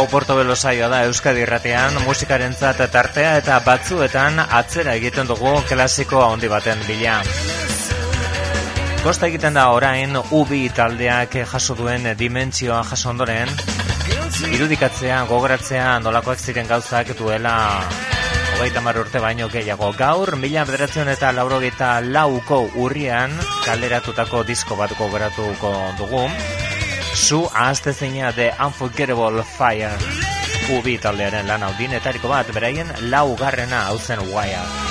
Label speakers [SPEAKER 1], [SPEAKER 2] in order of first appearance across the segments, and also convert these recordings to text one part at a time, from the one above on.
[SPEAKER 1] Hau Porto Belosaio da Euskadi Irratean musikaren tartea eta batzuetan atzera egiten dugu klasiko handi baten bila. Kosta egiten da orain ubi taldeak jaso duen dimentsioa jaso ondoren, irudikatzea, gogoratzea nolakoak ziren gauzak duela hogeita mar urte baino gehiago. Gaur, mila bederatzen eta laurogeita lauko urrian kaleratutako disko bat gogoratuko dugu. Zu ahazte zeina The Unforgettable Fire. Ubi taldearen lan hau dinetariko bat Beraien laugarrena hau zen Wire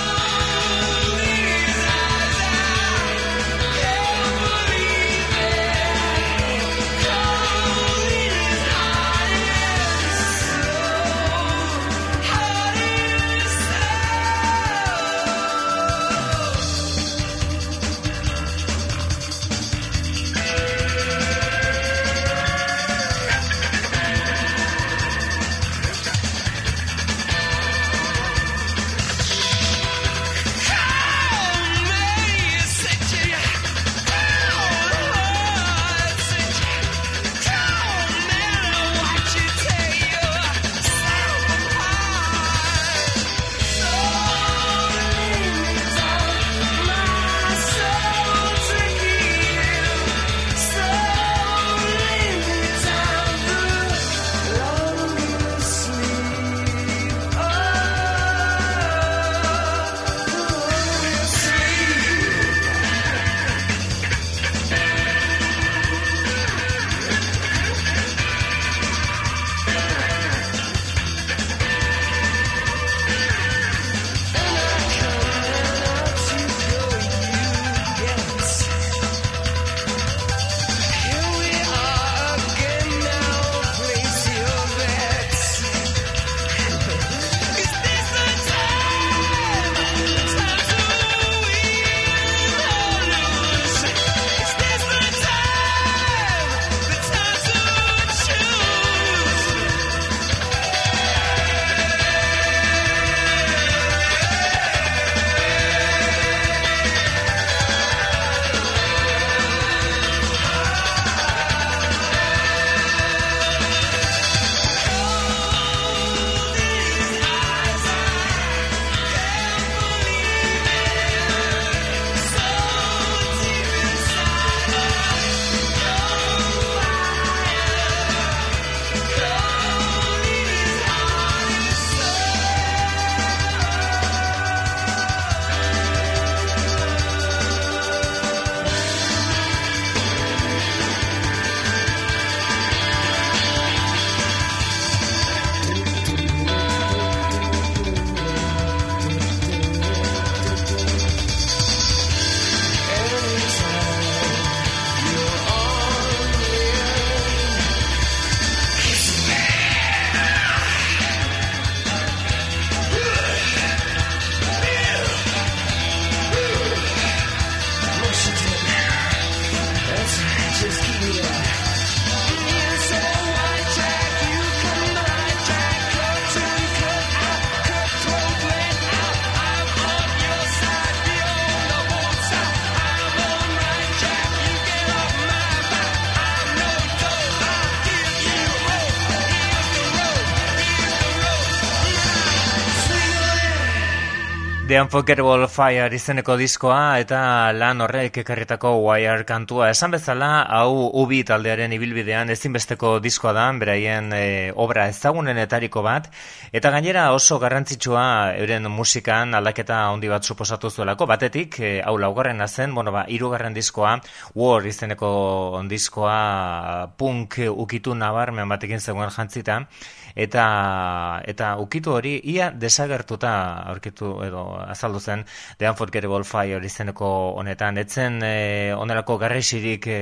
[SPEAKER 1] Unforgettable Fire izeneko diskoa eta lan horrek ekarritako Wire kantua. Esan bezala, hau ubi taldearen ibilbidean ezinbesteko diskoa da, beraien e, obra ezagunenetariko bat, eta gainera oso garrantzitsua euren musikan aldaketa handi bat suposatu zuelako. Batetik, e, hau laugarren zen, bueno ba, irugarren diskoa, War izeneko diskoa punk ukitu nabarmen batekin zegoen jantzita, eta eta ukitu hori ia desagertuta aurkitu edo azaldu zen The Unforgettable Fire izeneko honetan. Etzen e, onelako garresirik e,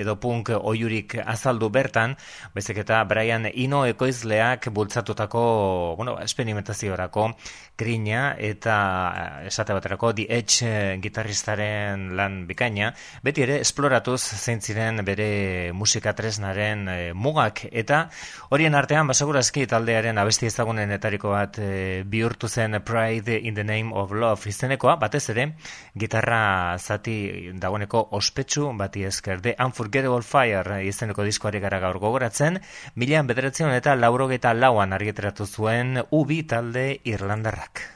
[SPEAKER 1] edo punk oiurik azaldu bertan bezik eta Brian Ino ekoizleak bultzatutako bueno, esperimentaziorako grina eta eh, esate baterako The Edge eh, gitarristaren lan bikaina, beti ere esploratuz zein ziren bere musika tresnaren e, mugak. Eta horien artean basagurazki taldearen abesti ezagunen etariko bat bihurtu zen Pride in the Name of Love izenekoa, batez ere, gitarra zati dagoeneko ospetsu bati esker, The Unforgettable Fire izeneko diskoari gara gaur gogoratzen, milean bederatzen eta laurogeta lauan argiteratu zuen ubi talde Irlandarrak.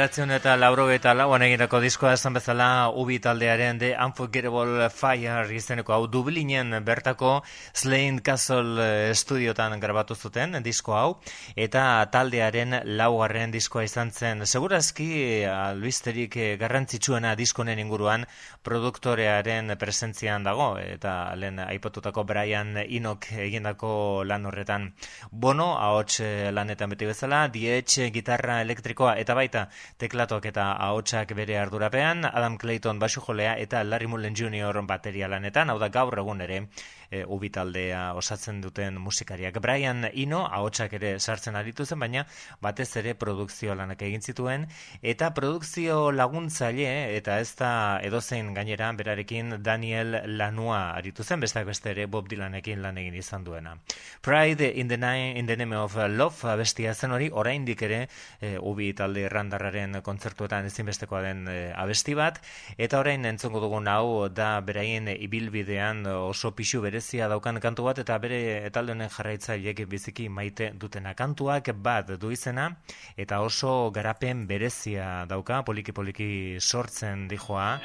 [SPEAKER 1] Bederatzen eta lauro eta lauan egindako diskoa esan bezala ubi taldearen The Unforgettable Fire izeneko hau Dublinen bertako Slain Castle estudiotan grabatu zuten disko hau eta taldearen laugarren diskoa izan zen. Segurazki albisterik garrantzitsuena diskonen inguruan produktorearen presentzian dago eta lehen aipotutako Brian Inok egindako lan horretan. Bono ahots lanetan beti bezala dietxe gitarra elektrikoa eta baita teklatoak eta ahotsak bere ardurapean, Adam Clayton basujolea eta Larry Mullen Jr. bateria lanetan, hau da gaur egun ere e, ubitaldea osatzen duten musikariak. Brian Ino, ahotsak ere sartzen aritu zen, baina batez ere produkzio lanak egin zituen, eta produkzio laguntzaile, eta ez da edozein gainera, berarekin Daniel Lanua aritu zen, besteak beste ere Bob Dylanekin lan egin izan duena. Pride in the, nine, in the Name of Love bestia zen hori, oraindik ere e, ubi talde errandarraren kontzertuetan ezinbestekoa den e, abesti bat, eta orain entzongo dugun hau da beraien ibilbidean oso pixu bere berezia daukan kantu bat eta bere talde honen jarraitzaileek biziki maite dutena. Kantuak bat du izena eta oso garapen berezia dauka poliki poliki sortzen dijoa.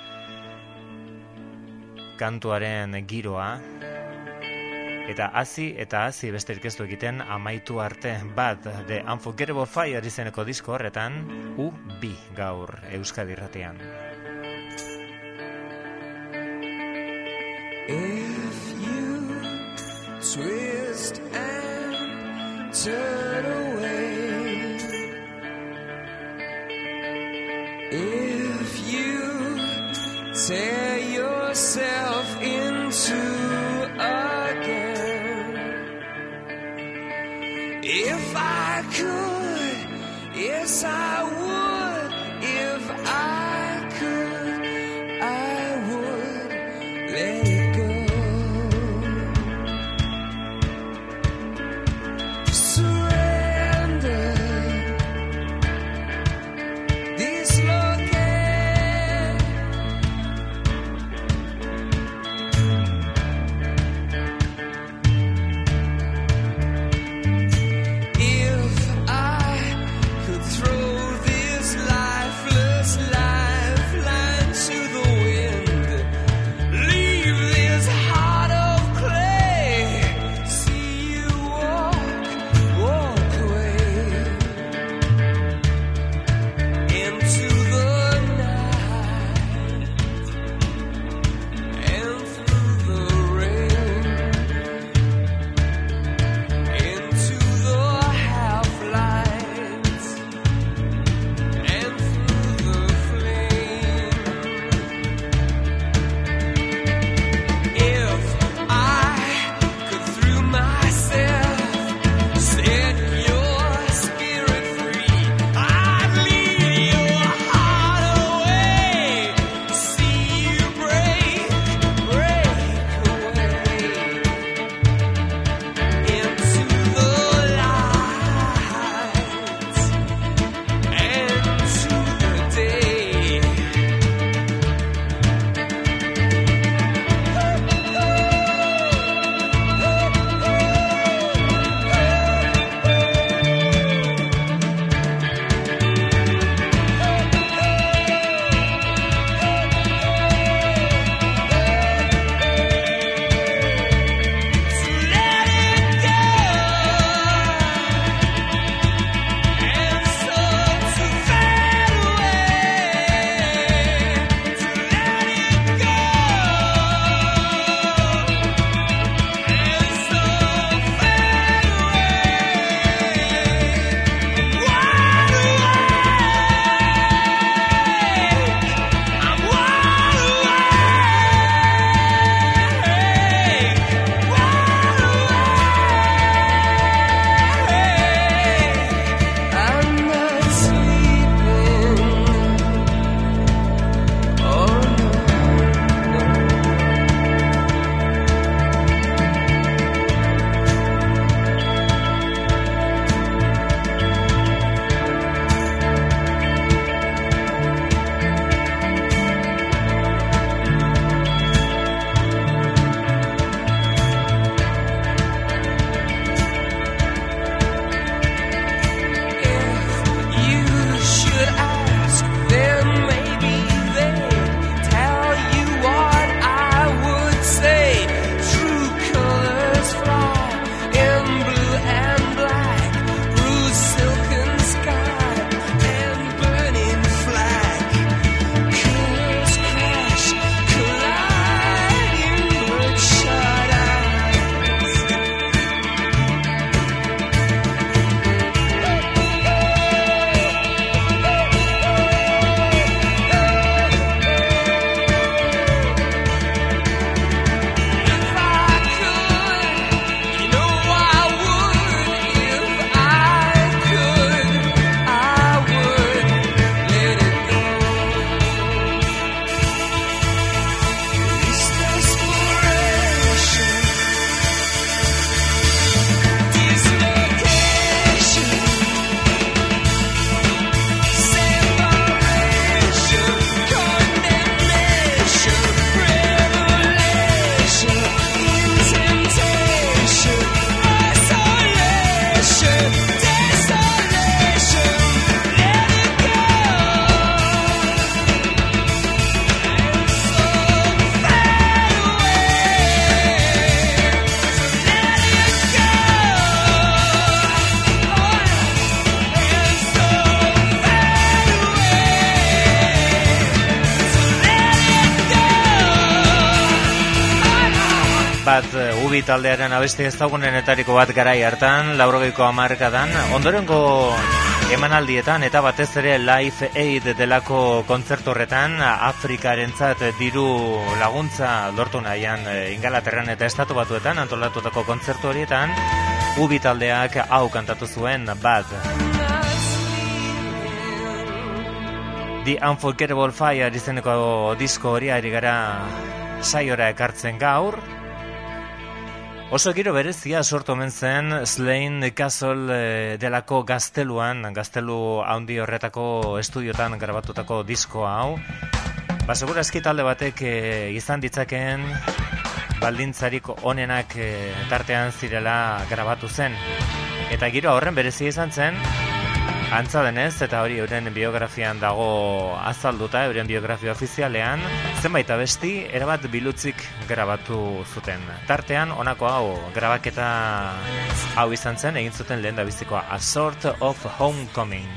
[SPEAKER 1] Kantuaren giroa. Eta hasi eta hasi beste ez egiten amaitu arte bat The Unforgettable Fire izeneko disko horretan u bi gaur Euskadi irratean. You twist and turn away. If you tear yourself into again If I could, yes I would taldearen abesti ezagunenetariko bat garai hartan, laurogeiko amarkadan, ondorengo emanaldietan eta batez ere Life Aid delako kontzertu horretan Afrikaren diru laguntza lortu nahian eh, ingalaterran eta estatu batuetan antolatutako kontzertu horietan ubi taldeak hau kantatu zuen bat. The Unforgettable Fire izeneko disko hori ari gara saiora ekartzen gaur, Oso giro berezia sortu omen zen Slain Castle e, delako gazteluan, gaztelu haundi horretako estudiotan grabatutako disko hau. Ba, segura talde batek e, izan ditzakeen baldintzarik onenak e, tartean zirela grabatu zen. Eta giro horren berezia izan zen, Antza denez, eta hori euren biografian dago azalduta, euren biografia ofizialean, zenbait abesti, erabat bilutzik grabatu zuten. Tartean, honako hau, grabaketa hau izan zen, egin zuten lehen da bizikoa, A Sort of Homecoming.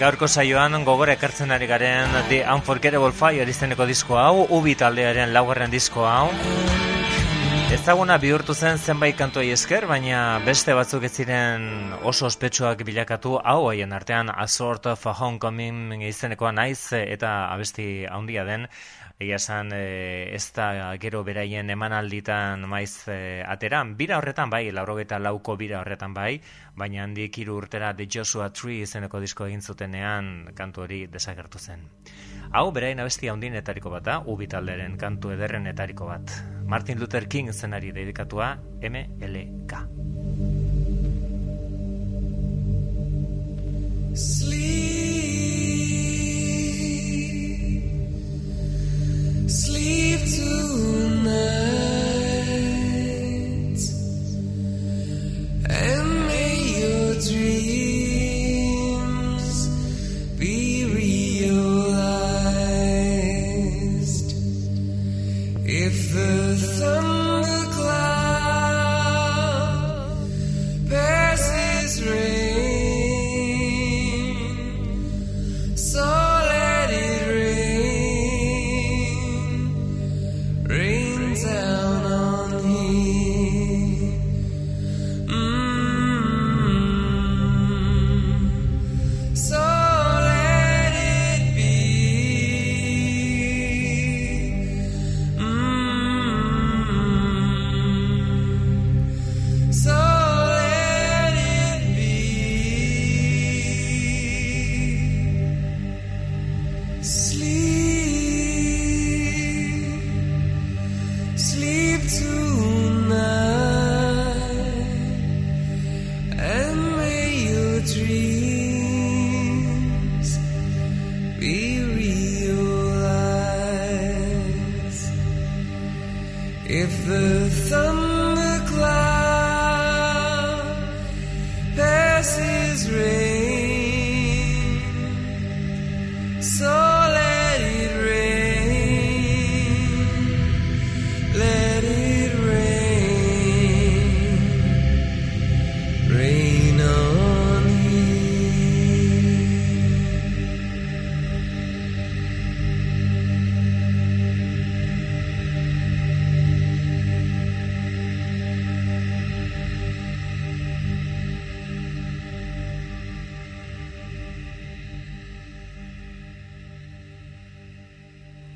[SPEAKER 2] Gaurko saioan gogore ekartzen ari garen The Unforgettable Fire izeneko disko hau, Ubi taldearen laugarren disko hau. Ezaguna bihurtu zen zenbait kantuei esker, baina beste batzuk ez ziren oso ospetsuak bilakatu hau haien artean A Sort of a Homecoming izenekoa naiz eta abesti handia den Egia esan e, ez da gero beraien emanalditan maiz e, ateran. Bira horretan bai, laurogeta lauko bira horretan bai, baina handik hiru urtera The Joshua Tree izeneko disko egin zutenean kantu hori desagertu zen. Hau beraien abesti handienetariko bat da, ubitalderen kantu ederrenetariko bat. Martin Luther King zenari dedikatua MLK.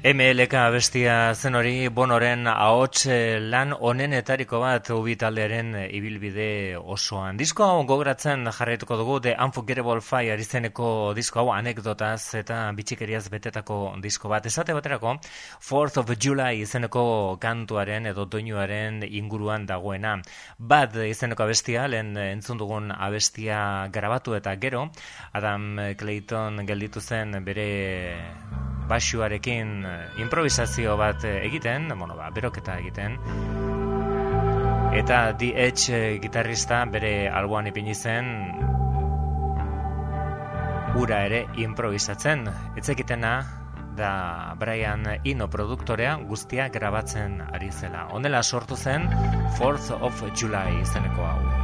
[SPEAKER 2] MLK bestia zen hori bonoren ahots eh, lan onenetariko bat ubi taldearen eh, ibilbide osoan. Disko hau gogratzen jarraituko dugu The Unforgettable Fire izeneko disko hau anekdotaz eta bitxikeriaz betetako disko bat. Esate baterako 4th of July izeneko kantuaren edo doinuaren inguruan dagoena. Bad izeneko abestia, lehen entzun dugun abestia grabatu eta gero, Adam Clayton gelditu zen bere basuarekin eh, improvisazio bat eh, egiten, bueno, ba, beroketa egiten. Eta The Edge eh, gitarrista bere alboan ipini zen ura ere improvisatzen. Etzekitena da Brian Ino produktorea guztia grabatzen ari zela. Honela sortu zen 4th of July izeneko hau.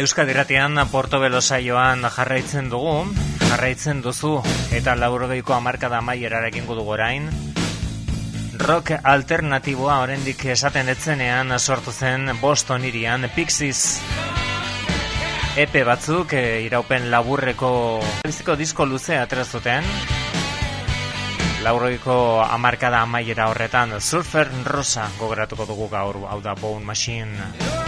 [SPEAKER 2] Euskadi Ratian Portobelo saioan jarraitzen dugu, jarraitzen duzu eta laurogeiko amarkada maiera egingo dugu orain. Rock alternatiboa oraindik esaten etzenean sortu zen Boston irian Pixies. Epe batzuk e, iraupen laburreko biziko disko luzea atrazuten. Laurogeiko amarkada amaiera horretan Surfer Rosa gogoratuko dugu gaur, hau da Bone Machine.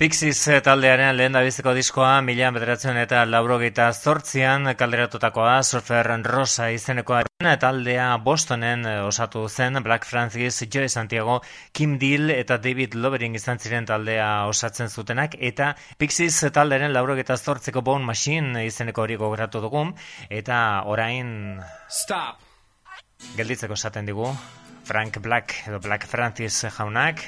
[SPEAKER 2] Pixies taldearen lehen da biziko diskoa, mila bederatzen eta laurogeita zortzian kalderatutakoa, Surfer Rosa izenekoa taldea Bostonen eh, osatu zen, Black Francis, Joe Santiago, Kim Deal eta David Lovering izan ziren taldea osatzen zutenak, eta Pixies taldearen laurogeita zortzeko Bone Machine izeneko hori gogoratu dugu, eta orain...
[SPEAKER 3] Stop!
[SPEAKER 2] Gelditzeko esaten digu, Frank Black edo Black Francis jaunak,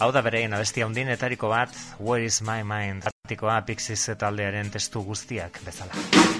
[SPEAKER 2] Hau da berein abestia etariko bat, Where is my mind? Artikoa Pixies taldearen testu guztiak bezala.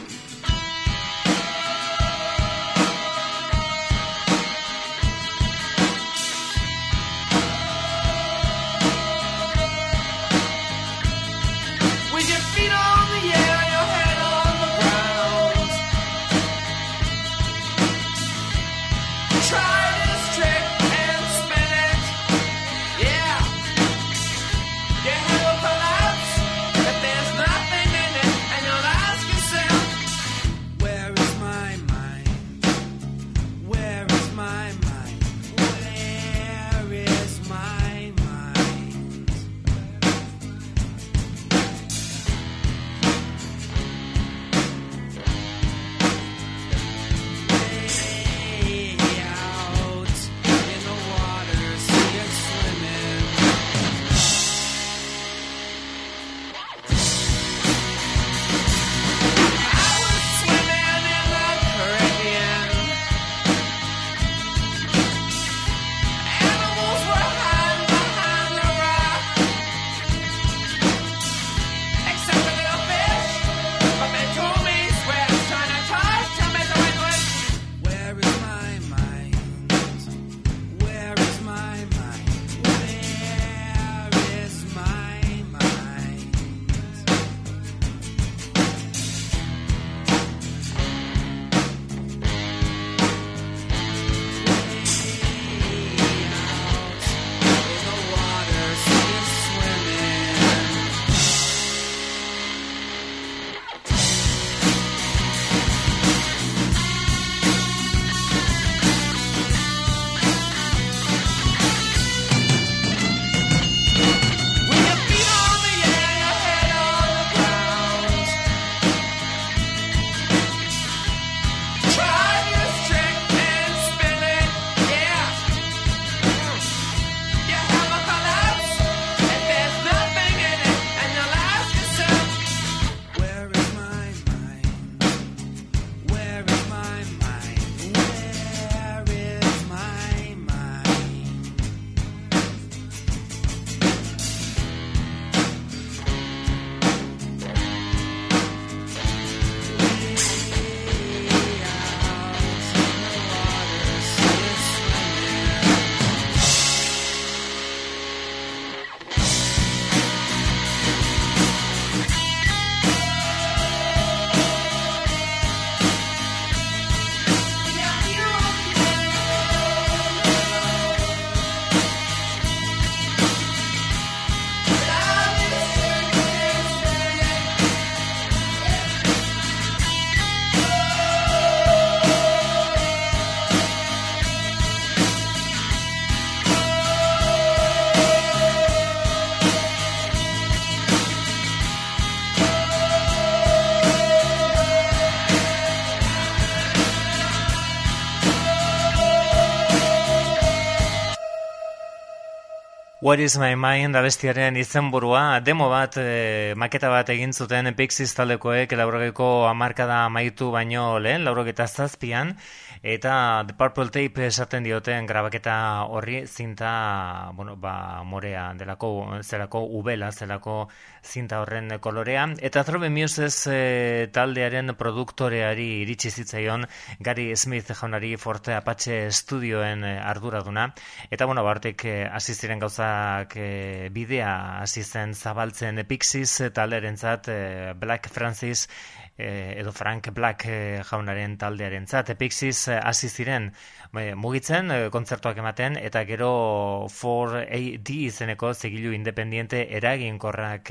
[SPEAKER 2] What is my mind abestiaren izenburua demo bat, e, maketa bat egin zuten Pixies taldekoek laurogeko amarkada amaitu baino lehen, laurogeta zazpian, Eta The Purple Tape esaten dioten grabaketa horri zinta, bueno, ba, morea delako, zelako ubela, zelako zinta horren kolorea. Eta Throbe Muses e, taldearen produktoreari iritsi zitzaion Gary Smith jaunari Forte Apache Studioen e, arduraduna. Eta, bueno, bartek e, hasi ziren gauzak e, bidea hasi zen zabaltzen Pixies taldearen zat, Black Francis Eh, edo Frank Black eh, jaunaren taldearen zat. Pixies eh, hasi ziren mugitzen, kontzertuak ematen, eta gero 4AD izeneko zigilu independiente eraginkorrak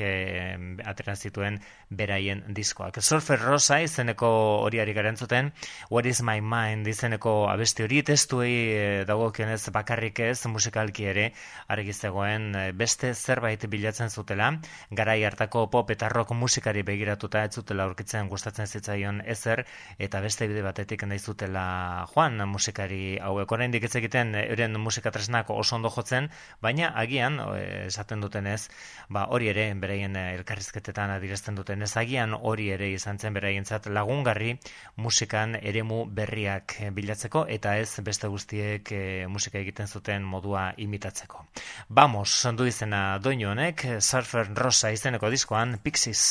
[SPEAKER 2] atera zituen beraien diskoak. Surfer Rosa izeneko horiari garen zuten, What is my mind izeneko abesti hori testuei e, dago bakarrik ez musikalki ere argizegoen beste zerbait bilatzen zutela, garai hartako pop eta rock musikari begiratuta ez zutela aurkitzen gustatzen zitzaion ezer eta beste bide batetik nahi zutela joan musikari hauek oraindik ez egiten euren musika tresnak oso ondo jotzen baina agian esaten duten ez ba hori ere beraien elkarrizketetan adirazten duten ez agian hori ere izan zen beraientzat lagungarri musikan eremu berriak bilatzeko eta ez beste guztiek e, musika egiten zuten modua imitatzeko. Vamos, du izena doinu honek, Surfer Rosa izeneko diskoan, Pixies.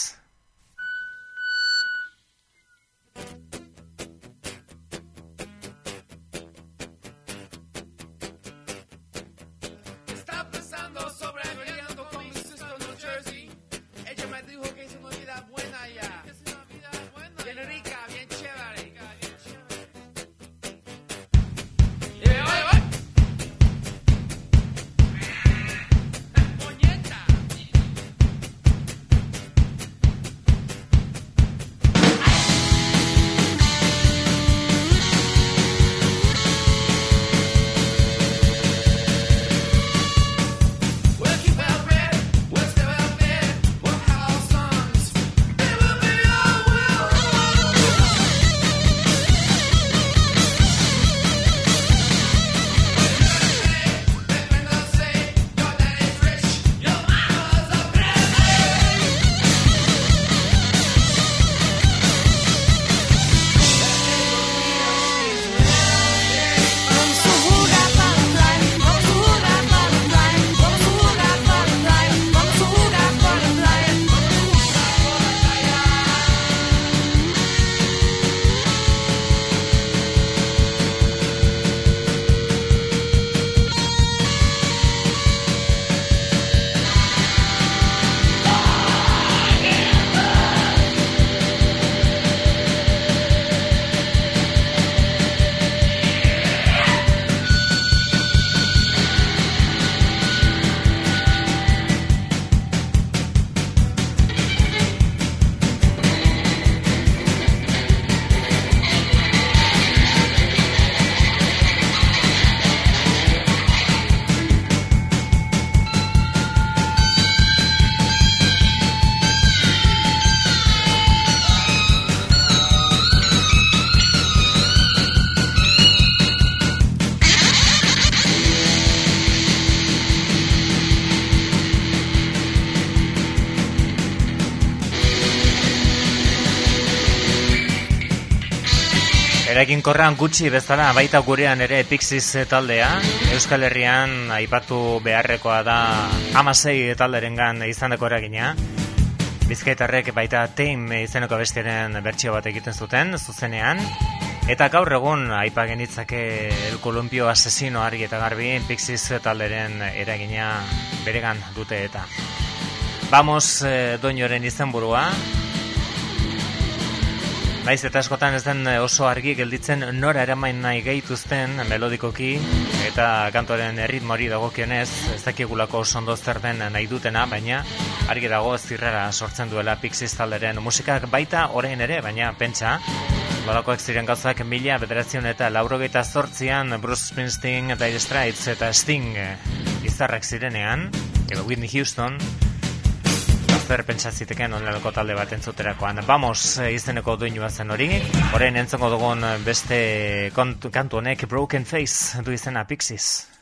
[SPEAKER 2] Eraginkorran gutxi bezala baita gurean ere Pixies taldea. Euskal Herrian aipatu beharrekoa da amasei talderengan izandako eragina. Bizkaitarrek baita teim izeneko bestiaren bertsio bat egiten zuten, zuzenean. Eta gaur egun aipa genitzake El Columpio Asesino argi eta garbi Pixies talderen eragina beregan dute eta. Vamos, eh, doinoren izenburua, Naiz eta eskotan ez den oso argi gelditzen nora eramain nahi gehituzten melodikoki eta kantoren erritmori dagokionez ez dakigulako oso ondo zer den nahi dutena, baina argi dago zirrara sortzen duela Pixies talderen musikak baita orain ere, baina pentsa Balakoak ziren gauzak mila bederazion eta laurogeita zortzian Bruce Springsteen, Dire Straits eta Sting izarrak zirenean, edo Whitney Houston, zer pentsatziteken onelako talde bat entzuterakoan. Vamos, eh, izeneko duinua zen hori. Horein entzongo dugun beste kantu honek Broken Face du izena Pixies.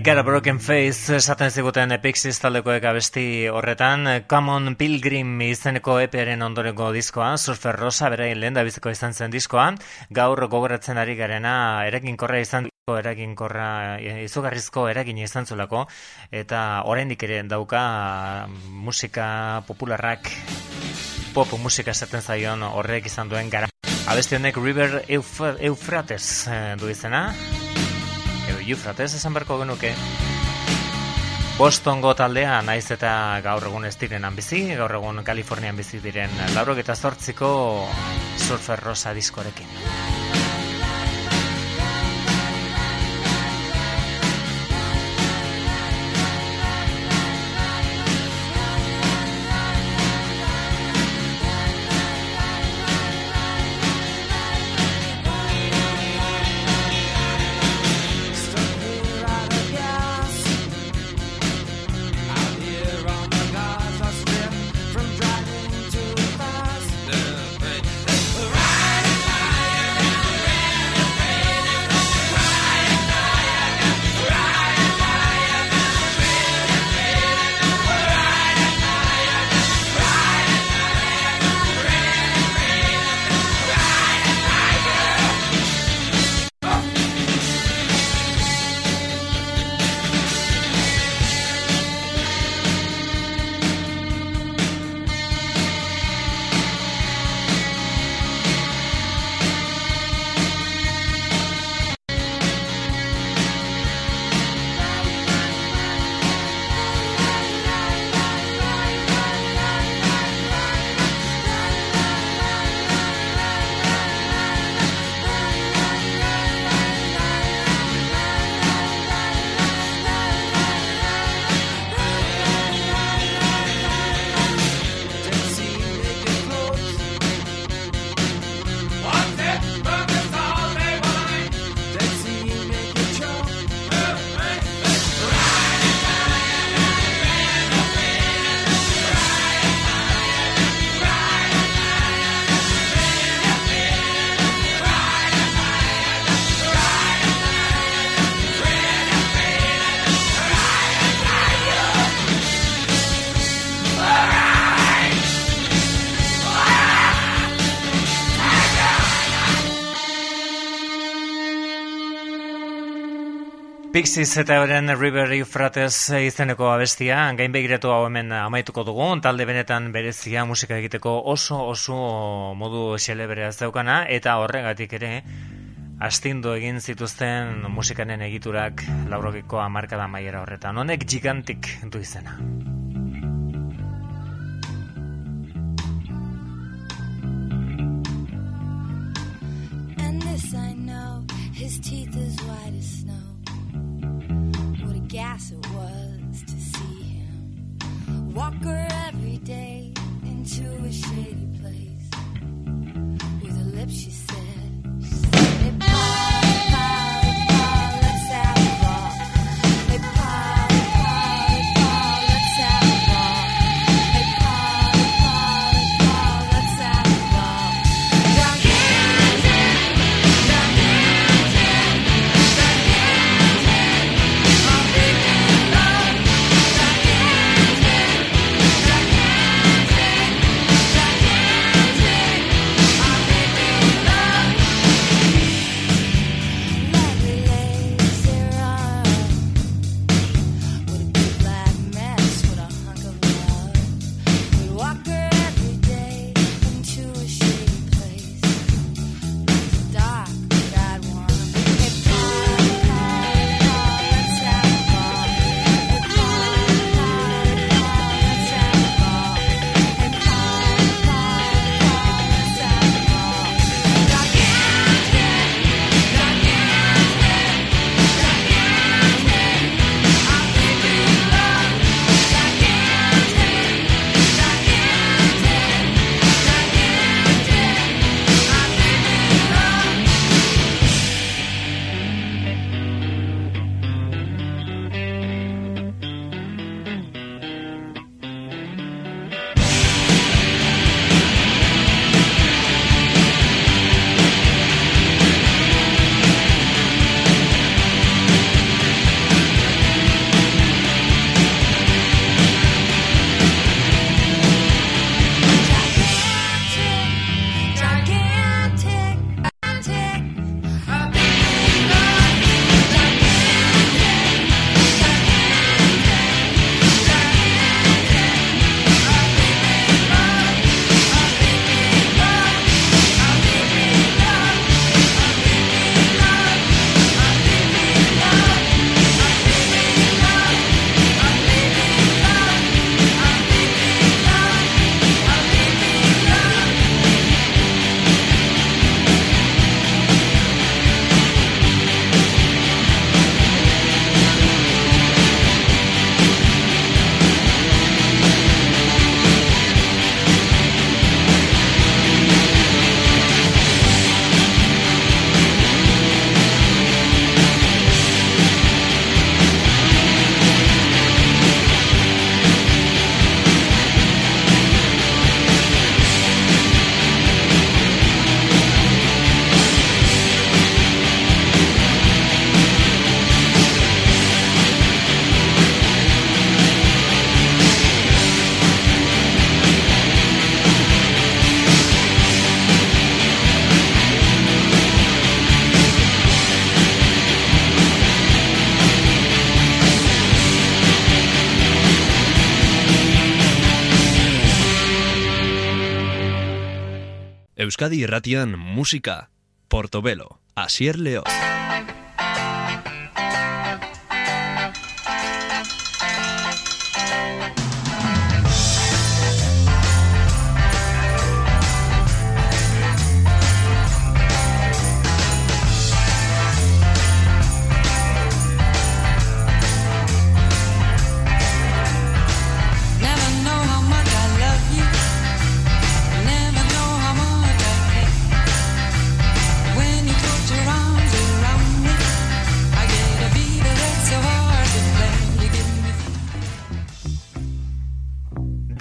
[SPEAKER 2] Get a Broken Face esaten ziguten Pixies taldekoek abesti horretan. Common Pilgrim izeneko EParen ondorengo diskoa Surfer Rosa berain lehen biziko izan zen diskoa. Gaur gogoratzen ari garena eragin korra izan eragin korra izugarrizko eragin izan zulako eta oraindik ere dauka musika popularrak pop musika esaten zaion horrek izan duen gara. Abesti honek River Euphrates eh, du izena Eufrates esan berko genuke. Bostongo taldea naiz eta gaur egun ez direnan bizi, gaur egun Kalifornian bizi diren laurok eta zortziko surfer rosa diskorekin. Pixies eta horren River Euphrates izeneko abestia, gain begiratu hau hemen amaituko dugu, talde benetan berezia musika egiteko oso oso modu xeleberea zeukana, eta horregatik ere, astindu egin zituzten musikanen egiturak laurogiko amarkada maiera horretan. Honek gigantik du izena. Walker
[SPEAKER 1] Euskadi irratian musika, Portobelo, Asier Leo.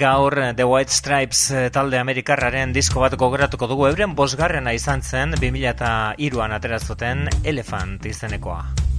[SPEAKER 2] Gaur The White Stripes eh, talde amerikarraren disko bat gogoratuko dugu euren bosgarrena izan zen 2002an aterazuten Elephant izenekoa.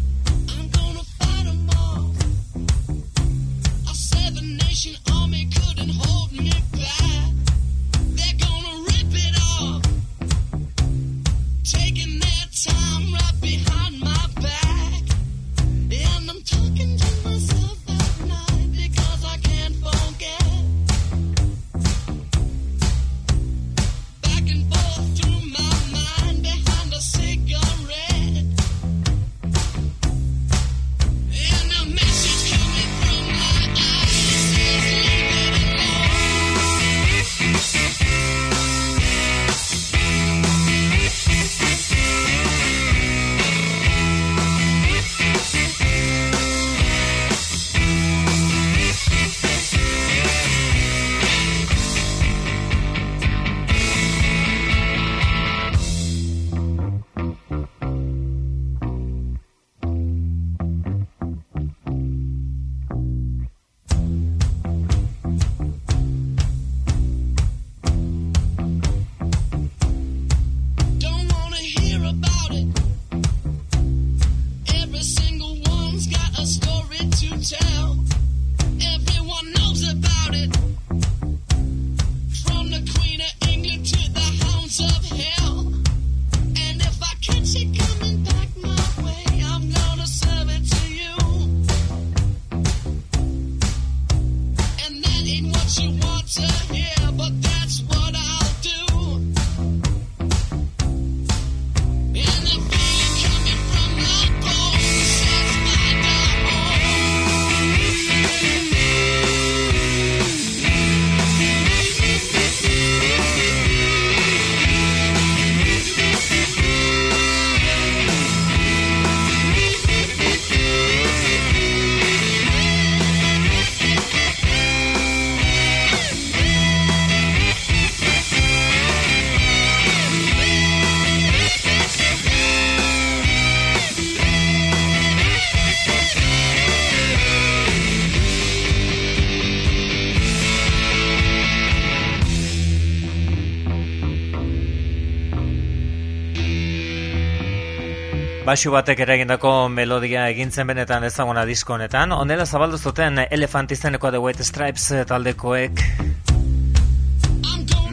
[SPEAKER 2] Basu batek eragindako melodia egintzen benetan ezaguna disko honetan. Honela zabaldu zuten Elephant izeneko The White Stripes taldekoek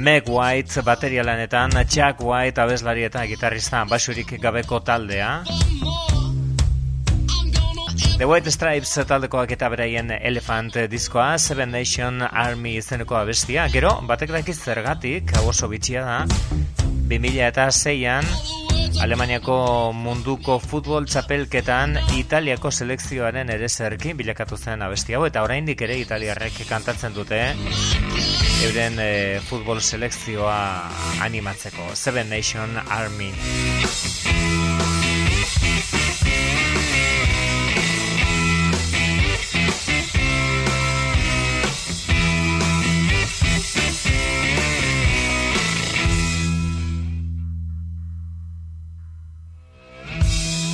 [SPEAKER 2] Meg White bateria lanetan, Jack White abeslari eta gitarrista basurik gabeko taldea. The White Stripes taldekoak eta beraien Elephant diskoa, Seven Nation Army izeneko abestia. Gero, batek dakiz zergatik, hau oso bitxia da, 2000 eta zeian, Alemaniako munduko futbol txapelketan Italiako selekzioaren ere zerkin bilakatu zen abesti hau eta oraindik ere Italiarrek kantatzen dute euren e, futbol selekzioa animatzeko. Seven Nation Army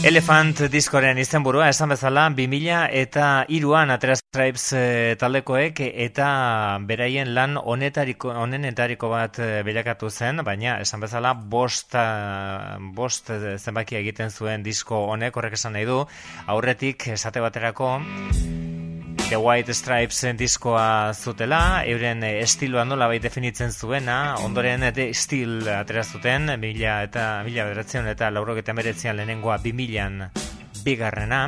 [SPEAKER 2] Elephant diskoren izenburua esan bezala 2000 eta iruan Atera Stripes e, taldekoek eta beraien lan honetariko, honenetariko bat e, bilakatu zen, baina esan bezala bost, bost zenbaki egiten zuen disko honek horrek esan nahi du, aurretik esate baterako The White Stripes diskoa zutela, euren estiloa nola bai definitzen zuena, ondoren The Steel atera zuten, mila eta mila beratzen eta laurogeta meretzean lehenengoa bimilan bigarrena.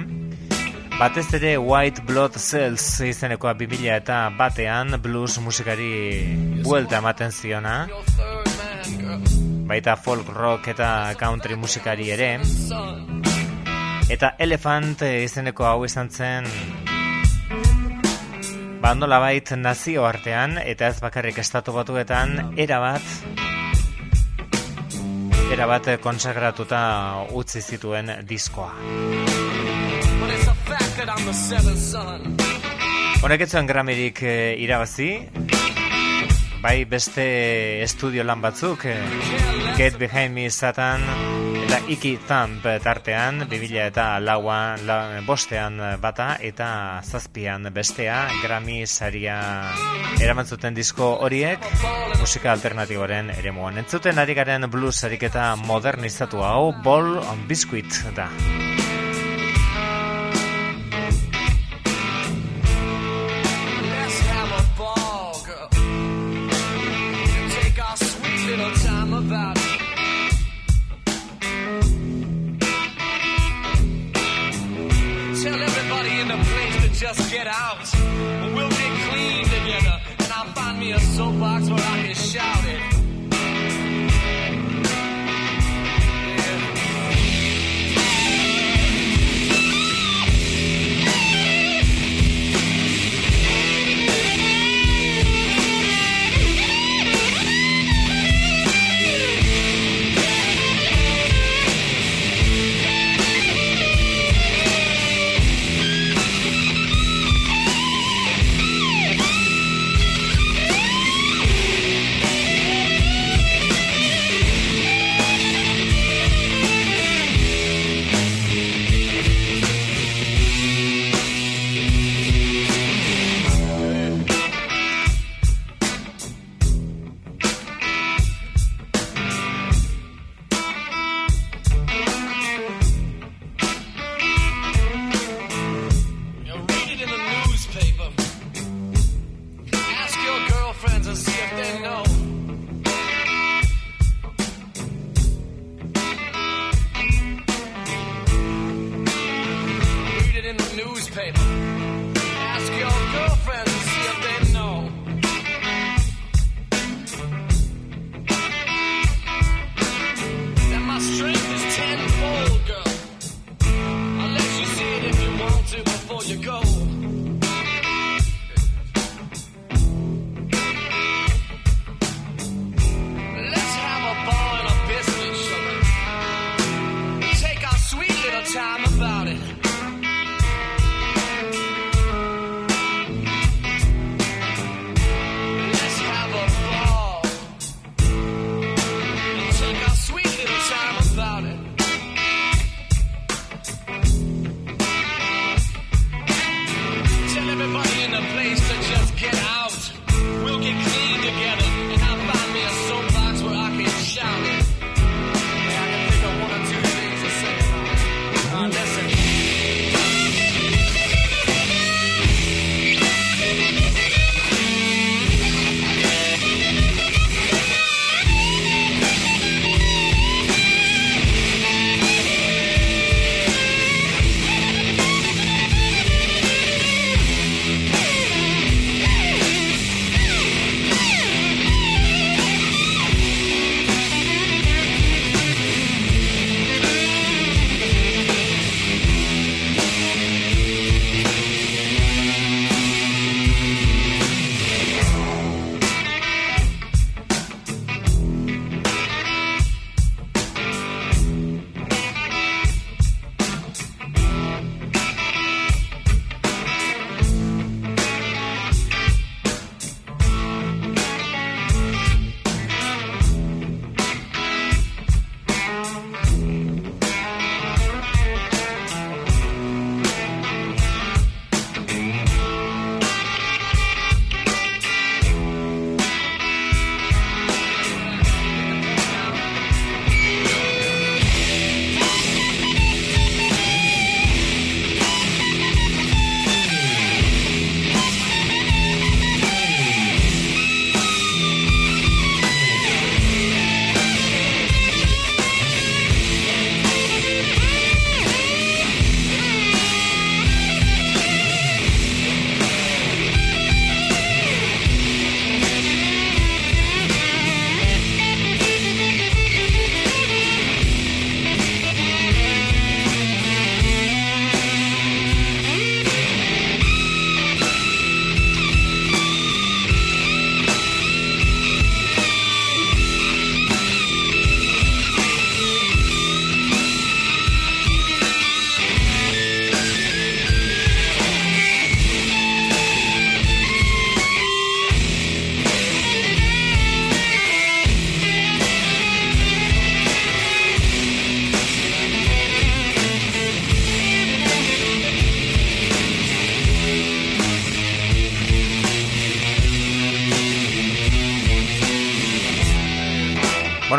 [SPEAKER 2] Batez ere White Blood Cells izenekoa bimila eta batean blues musikari buelta ematen ziona. baita folk rock eta country musikari ere. Eta Elephant izeneko hau izan zen bandola bait nazio artean eta ez bakarrik estatu batuetan erabat erabat konsagratuta utzi zituen diskoa. Honek etzuen gramirik eh, irabazi, bai beste estudio lan batzuk, eh, Get Behind Me Satan, eta Iki Thump tartean, bibila eta laua la, bostean bata eta zazpian bestea Grammy saria eramantzuten disko horiek musika alternatiboaren ere moan. Entzuten ari garen blues ariketa modernizatu hau Ball on Biscuit da.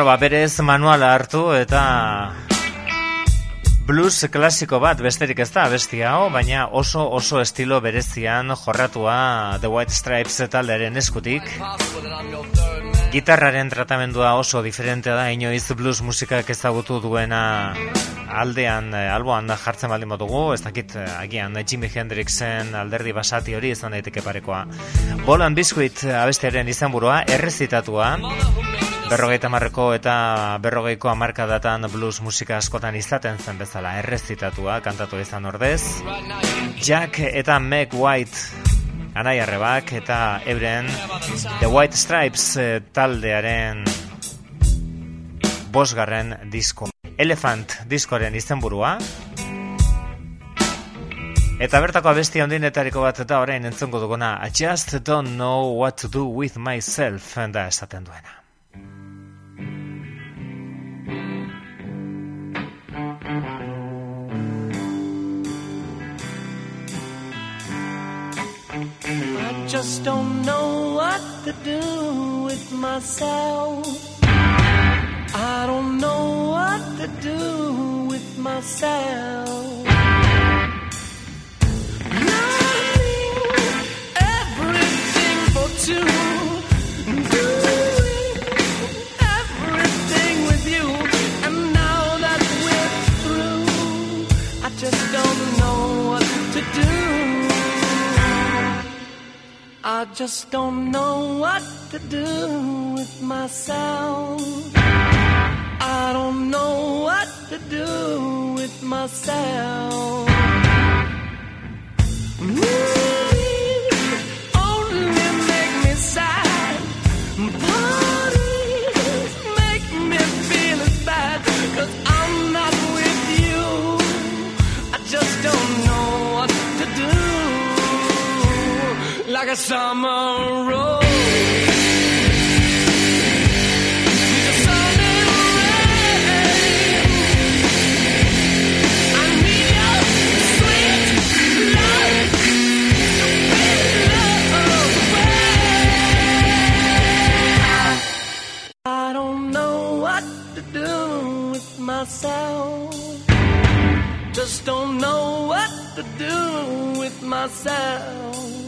[SPEAKER 2] Ba, berez manuala hartu eta blues klasiko bat besterik ez da bestia hau, baina oso oso estilo berezian jorratua The White Stripes taldearen eskutik. Gitarraren tratamendua oso diferentea da, inoiz blues musikak ezagutu duena aldean, eh, alboan jartzen baldin modugu, ez dakit eh, agian Jimi Hendrixen alderdi basati hori izan daiteke parekoa. Bolan Biscuit abestearen izanburua, errezitatua, berrogeita marreko eta berrogeiko amarka datan blues musika askotan izaten zen bezala. Errezitatua kantatu izan ordez. Jack eta Meg White anai arrebak eta euren The White Stripes eh, taldearen bosgarren disko Elephant diskoren izenburua. Eta bertako abesti ondinetariko bat eta orain entzongo duguna I just don't know what to do with myself da esaten duena. Just don't know what to do with myself. I don't know what to do with myself. everything for two. I just don't know what to do with myself. I don't know what to do with myself. only make me sad. Parties what to do with myself. Just don't know what to do with myself.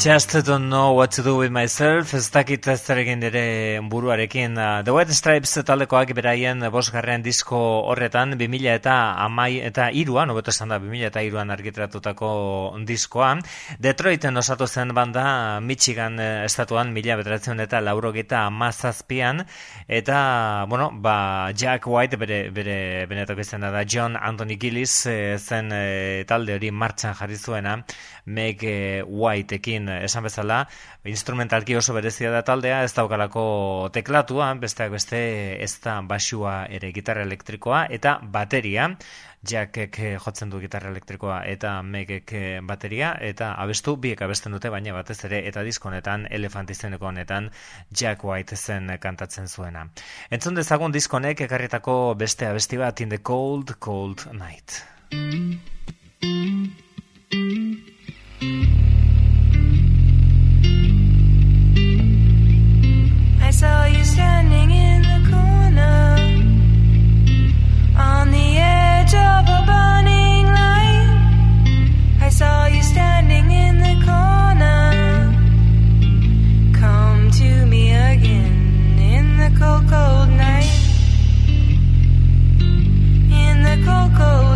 [SPEAKER 2] Just don't know what to do with myself, ez dakit ez zer egin dire buruarekin. Uh, The White Stripes taldekoak beraien bosgarren disko horretan, 2000 eta amai eta iruan, hobeto esan da, 2000 eta iruan argitratutako diskoa. Detroiten osatu zen banda Michigan eh, estatuan, mila bederatzen eta laurogeta amazazpian, eta, bueno, ba, Jack White, bere, bere benetako izena da, John Anthony Gillis eh, zen eh, talde hori martxan jarri zuena, Meg eh, Whiteekin eh, esan bezala, instrumentalki oso berezia da taldea, ez daukalako teklatua, besteak beste ez da basua ere gitarra elektrikoa, eta bateria, Jackek eh, jotzen du gitarra elektrikoa eta Megek bateria, eta abestu biek abesten dute, baina batez ere, eta diskonetan, elefant izeneko honetan, Jack White zen kantatzen zuena. Entzun dezagun diskonek ekarritako beste abesti bat, In the Cold, Cold Night.
[SPEAKER 3] saw you standing in the corner on the edge of a burning light. I saw you standing in the corner. Come to me again in the cold, cold night. In the cold, cold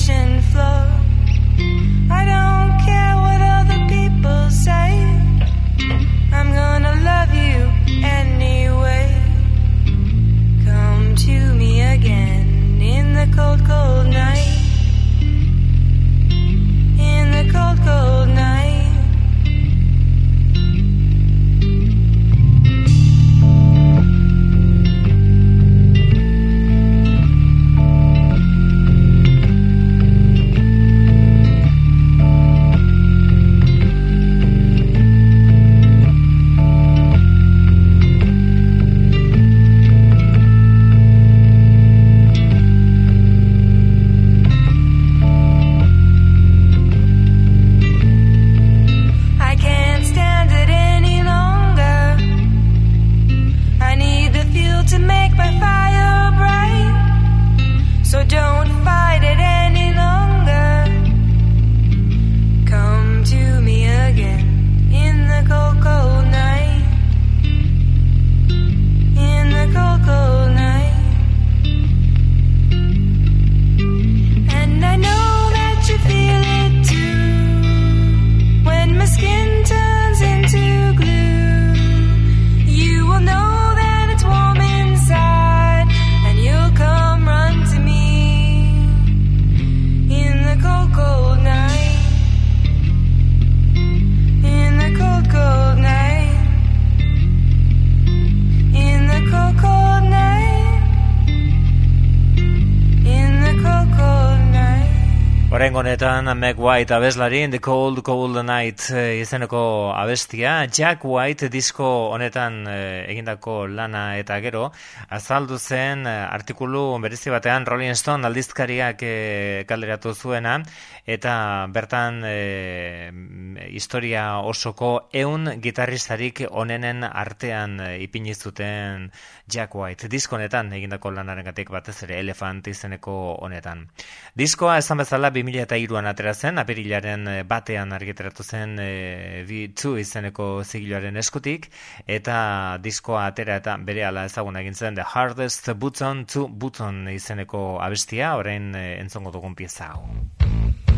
[SPEAKER 3] kitchen floor. I don't care what other people say. I'm gonna love you anyway. Come to me again in the cold, cold night. In the cold, cold
[SPEAKER 2] honetan Meg White abeslari The Cold Cold Night eh, izeneko abestia Jack White disko honetan eh, egindako lana eta gero azaldu zen eh, artikulu berezi batean Rolling Stone aldizkariak eh, kalderatu zuena eta bertan eh, historia osoko eun gitarristarik onenen artean ipini zuten Jack White disko honetan egindako lanarengatik batez ere Elephant izeneko honetan. Diskoa esan bezala 2002an atera zen, apirilaren eh, batean argitaratu zen e, V2 izeneko zigiloaren eskutik, eta diskoa atera eta bere ala ezaguna egin zen The Hardest Button to Button izeneko abestia, orain e, entzongo dugun pieza hau.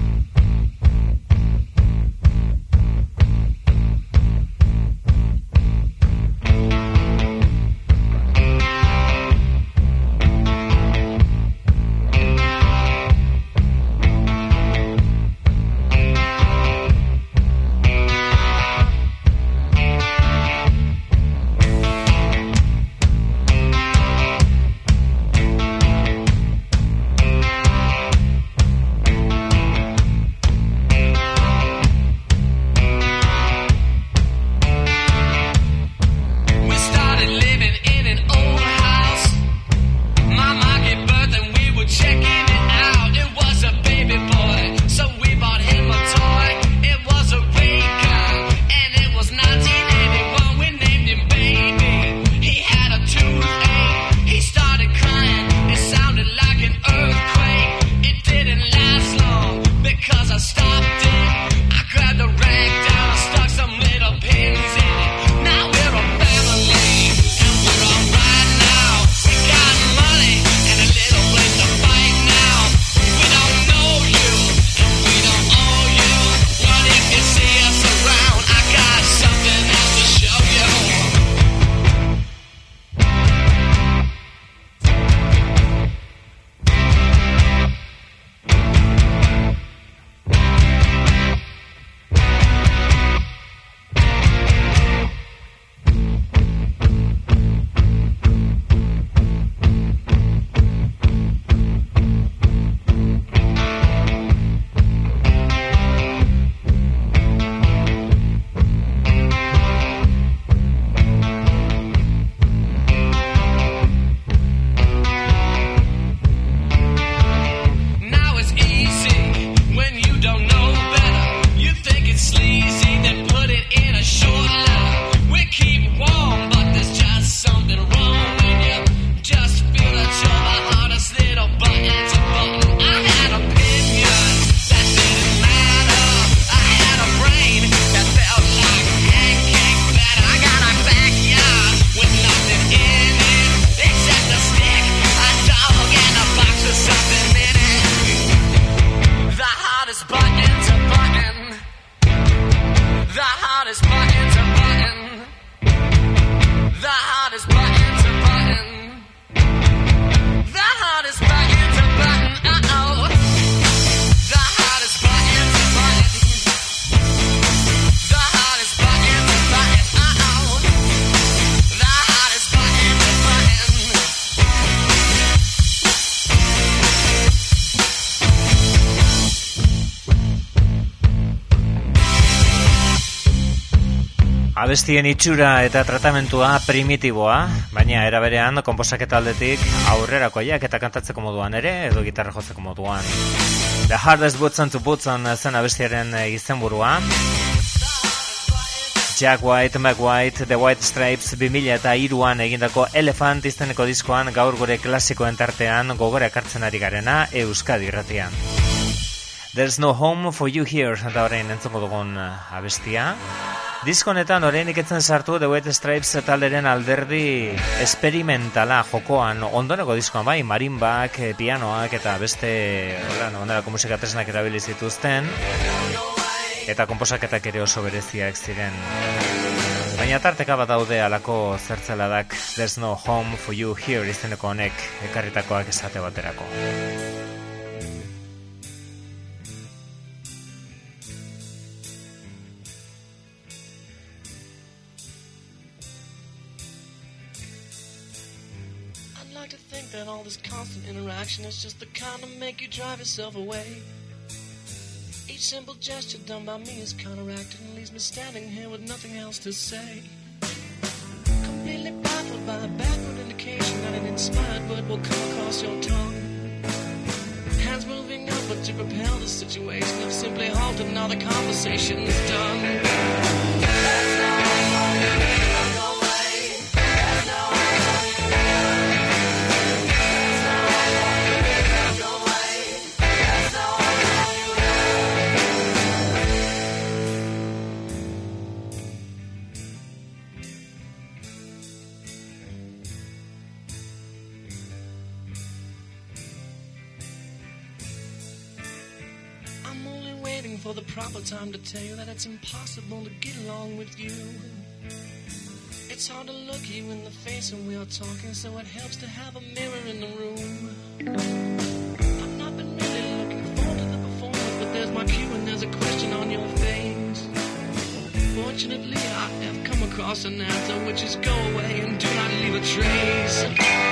[SPEAKER 2] Abestien itxura eta tratamentua primitiboa, baina eraberean konposaketa aldetik aurrerakoiak eta kantatzeko moduan ere, edo gitarra jotzeko moduan. The Hardest Button to Button zen abestiaren eh, izenburua. Jack White, Mac White, The White Stripes 2000 eta iruan egindako Elephant izeneko diskoan gaur gure klasikoen tartean gogore ekartzen ari garena Euskadi irratian. There's no home for you here, eta orain entzongo dugun eh, abestia. Disko honetan oraindik etzen sartu The White Stripes talderen alderdi esperimentala jokoan ondoneko diskoan bai, marimbak, eh, pianoak eta beste hola, ondelako musika tresnak erabili zituzten eta konposaketak ere oso bereziak ziren. Baina tarteka bat daude alako zertzeladak There's no home for you here izeneko honek ekarritakoak esate baterako.
[SPEAKER 4] All this constant interaction is just the kind to make you drive yourself away. Each simple gesture done by me is counteracted and leaves me standing here with nothing else to say. Completely baffled by a backward indication that an inspired word will come across your tongue. Hands moving upward to propel the situation I've simply halted now the conversation's done. To tell you that it's impossible to get along with you. It's hard to look you in the face when we are talking, so it helps to have a mirror in the room. I've not been really looking forward to the performance, but there's my cue and there's a question on your face. Fortunately, I have come across an answer which is go away and do not leave a trace.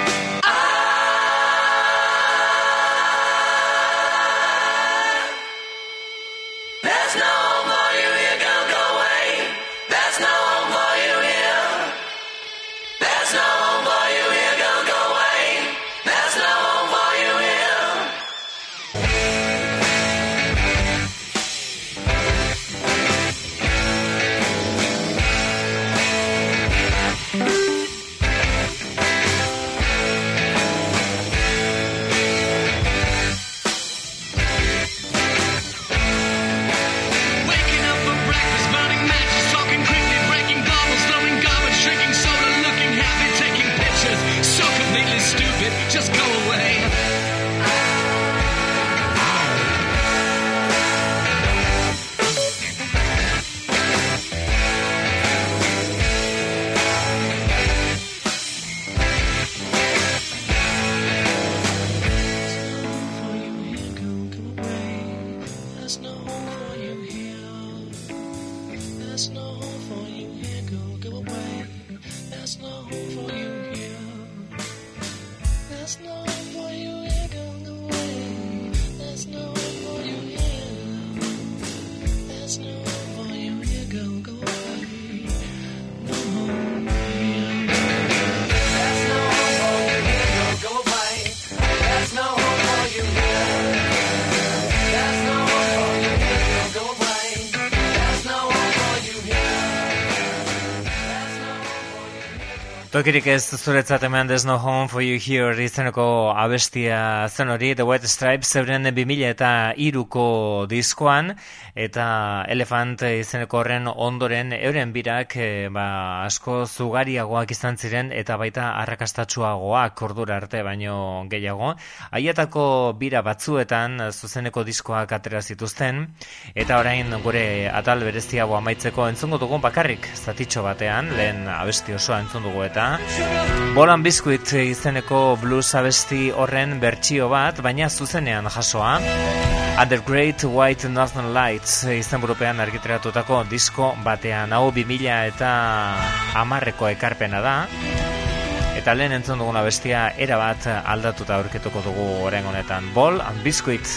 [SPEAKER 2] Tokirik ez zuretzat eman There's no home for you here izeneko abestia zen hori The White Stripes zeuren 2000 eta iruko diskoan eta Elephant izeneko horren ondoren euren birak eh, ba, asko zugariagoak izan ziren eta baita arrakastatsuagoak ordura arte baino gehiago. Haietako bira batzuetan zuzeneko diskoak atera zituzten eta orain gure atal bereziago amaitzeko entzungo dugun bakarrik zatitxo batean, lehen abesti osoa entzun dugu eta Bolan Biscuit izeneko blues abesti horren bertsio bat, baina zuzenean jasoa. Under Great White Northern Lights izenburupean argiteratutako disko batean hau 2000 eta amarreko ekarpena da. Eta lehen entzun duguna bestia erabat aldatuta aurketuko dugu orain honetan. Ball and Biscuit.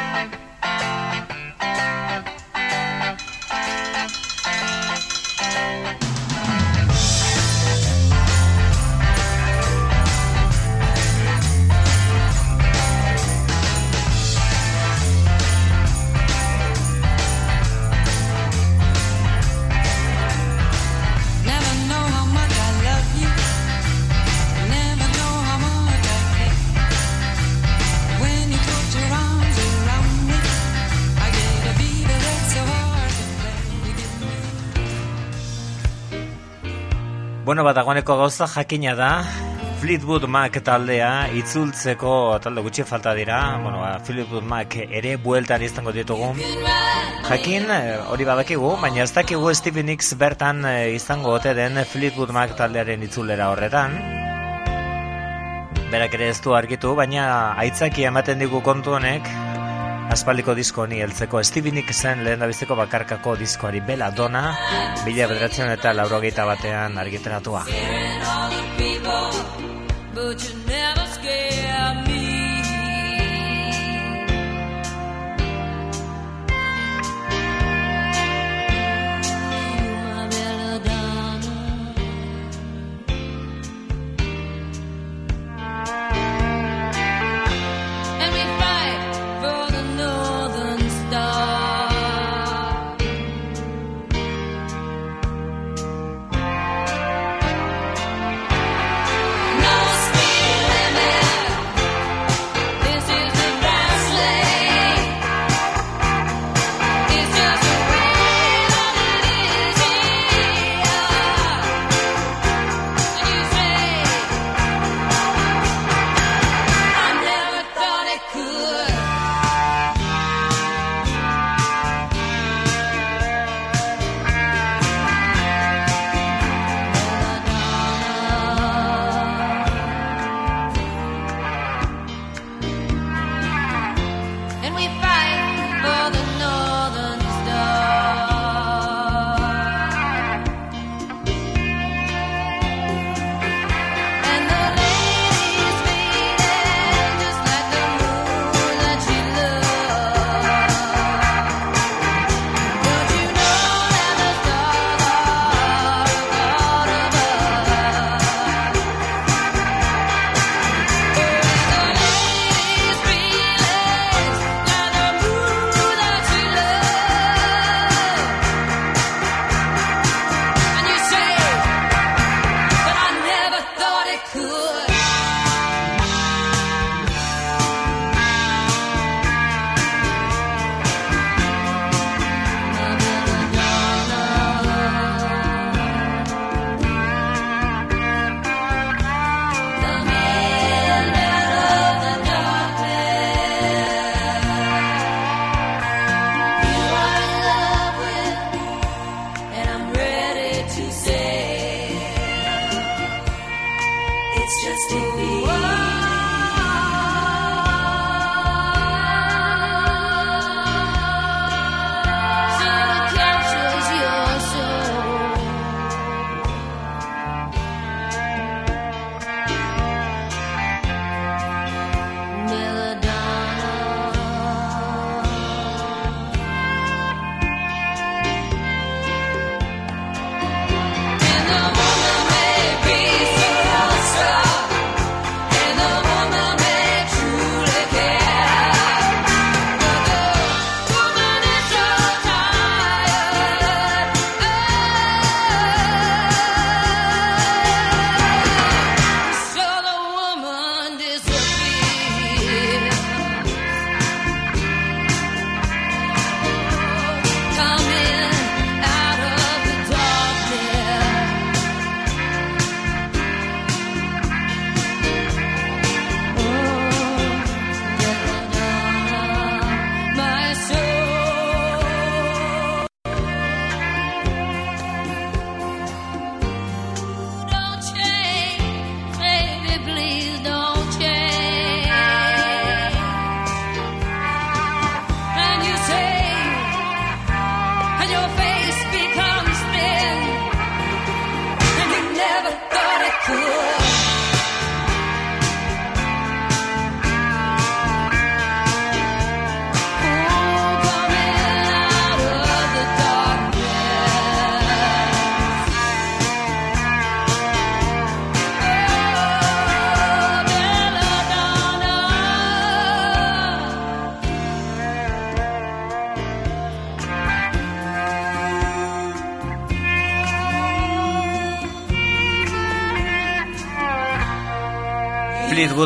[SPEAKER 2] Bueno, bat dagoeneko gauza jakina da, Fleetwood Mac taldea itzultzeko talde gutxi falta dira, bueno, ba, Fleetwood Mac ere bueltan izango ditugu. Jakin, eh, hori badakigu, baina ez dakigu Stevie Nicks bertan eh, izango ote den Fleetwood Mac taldearen itzulera horretan. Berak ere ez du argitu, baina aitzaki ematen digu kontu honek, aspaldiko disko honi heltzeko Stevie Nicksen lehen dabizeko bakarkako diskoari Bela Dona, bila bederatzen eta laurogeita batean argiteratua.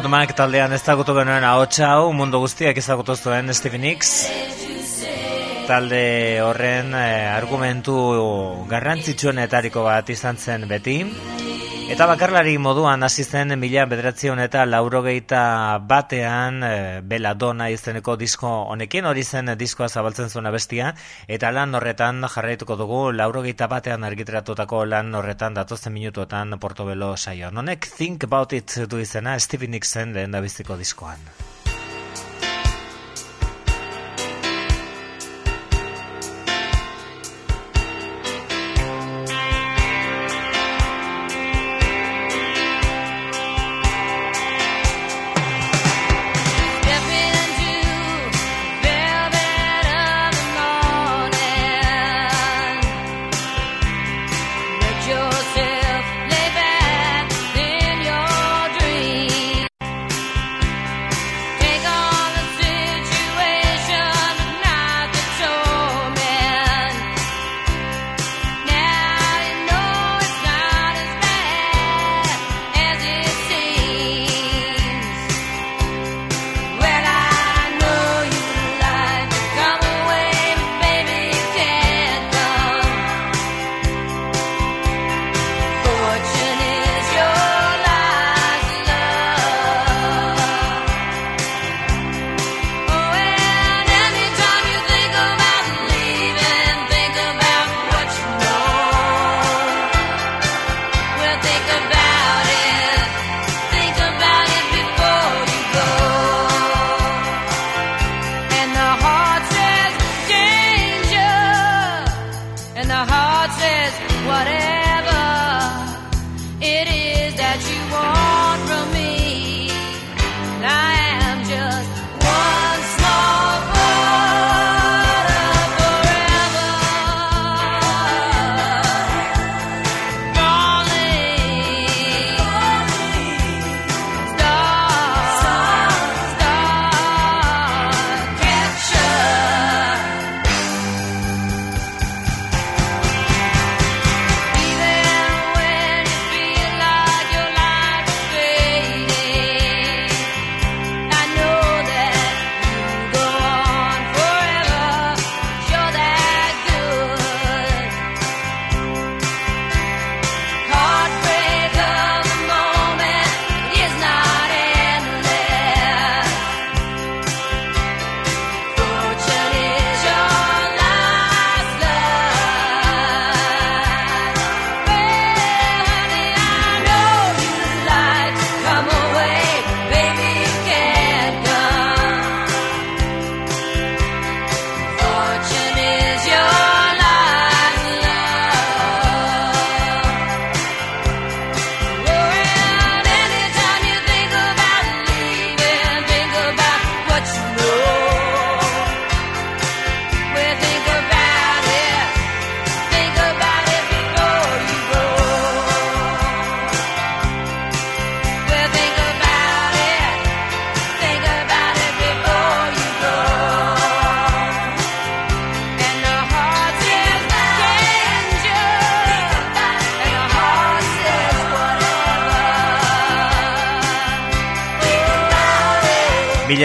[SPEAKER 5] Mac taldean ezagutu genuen ahotsa hau mundu guztiak ezagutu zuen Stevie Nicks. Talde horren eh, argumentu garrantzitsuenetariko bat izan zen beti. Eta bakarlari moduan hasi zen mila bederatzion eta laurogeita batean e, Belladonna izeneko disko honekin hori zen diskoa zabaltzen zuen bestia eta lan horretan jarraituko dugu laurogeita batean argitratutako lan horretan datozen minutuetan Portobelo saio. Honek Think About It du izena Stevie Nicksen lehen da biziko diskoan.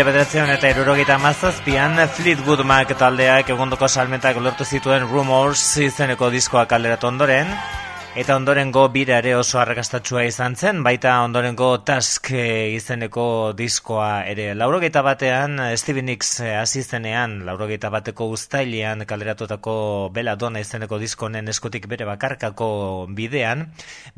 [SPEAKER 5] Mila bederatzean eta erurogeita mazazpian Fleetwood Mac taldeak egundoko salmentak lortu zituen Rumors izeneko diskoa kalderatu ondoren Eta ondorengo bira ere oso arrakastatsua izan zen, baita ondorengo Task eh, izeneko diskoa ere. Laurogeita batean, eh, Stevie Nicks eh, hasi zenean, laurogeita bateko uztailean kalderatutako Bela Dona izeneko diskonen eskutik bere bakarkako bidean,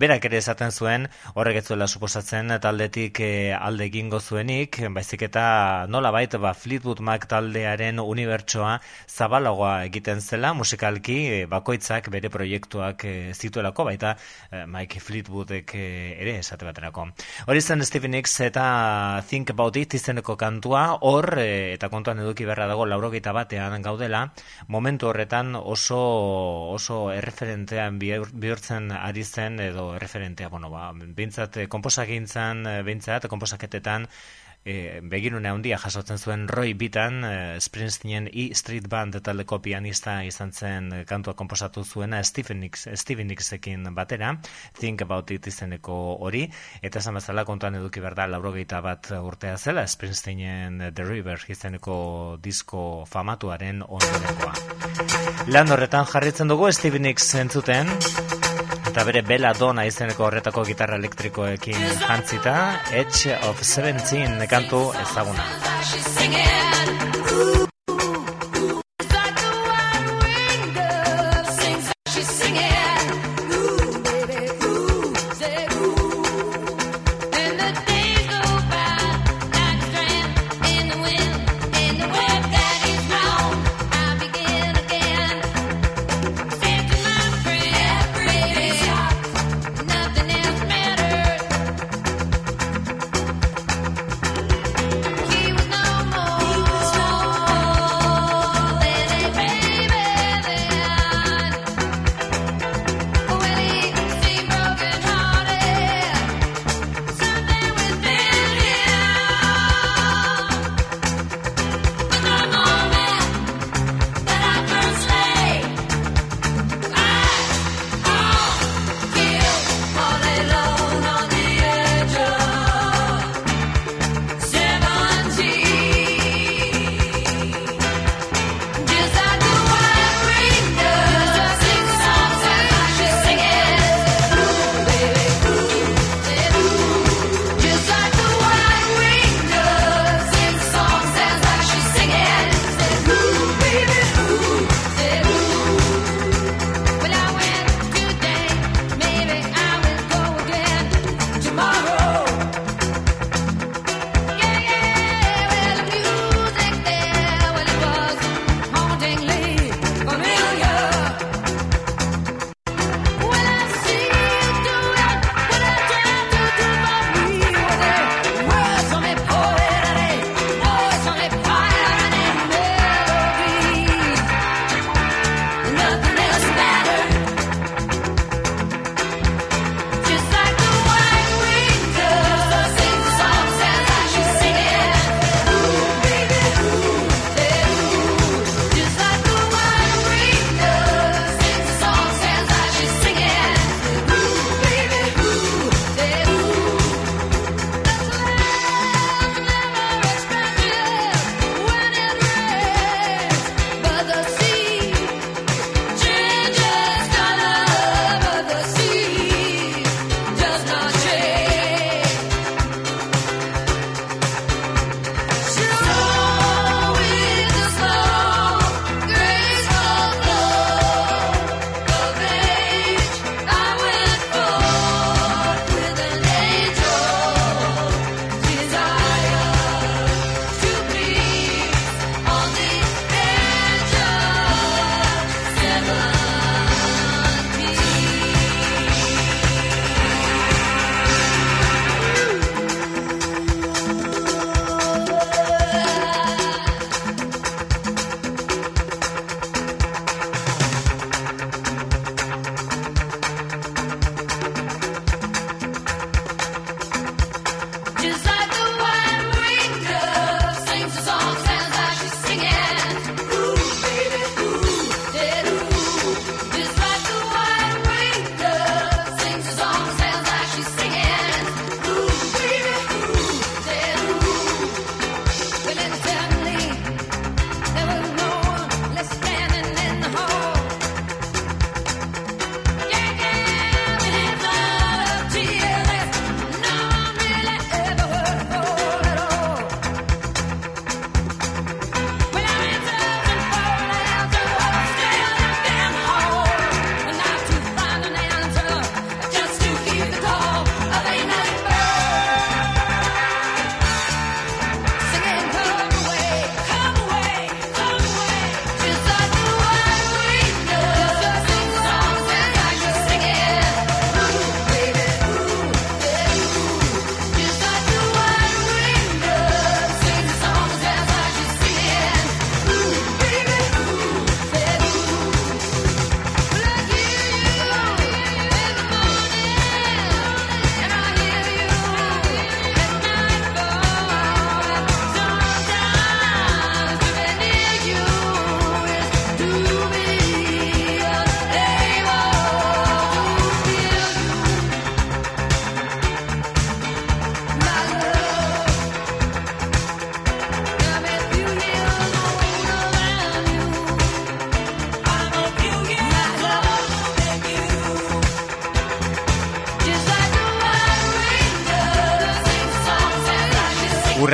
[SPEAKER 5] berak ere esaten zuen, horrek ez suposatzen taldetik alde egingo zuenik, baizik eta nola baita ba, Fleetwood Mac taldearen unibertsoa zabalagoa egiten zela, musikalki bakoitzak bere proiektuak zituelako,
[SPEAKER 2] baterako, baita eh, Mike Fleetwoodek eh, ere esate baterako. Hori zen Stevie Nicks eta Think About It izeneko kantua, hor, eh, eta kontuan eduki berra dago laurogeita batean gaudela, momentu horretan oso oso erreferentean bihur- bihurtzen ari zen, edo erreferentea, bueno, ba, bintzat, komposagintzan, eh, bintzat, komposaketetan, e, begirune handia jasotzen zuen Roy Bitan, e, Springsteenen E Street Band taldeko pianista izan zen e, kantua komposatu zuena Stephen Nicks, Stevie Nicksekin batera, Think About It izeneko hori, eta esan bezala kontuan eduki behar da laurogeita bat urtea zela Springsteenen The River izeneko disko famatuaren ondorengoa. Lan horretan jarritzen dugu Stevie Nicks entzuten, eta bere Bella Donna izeneko horretako gitarra elektrikoekin jantzita, Edge of 17 kantu ezaguna.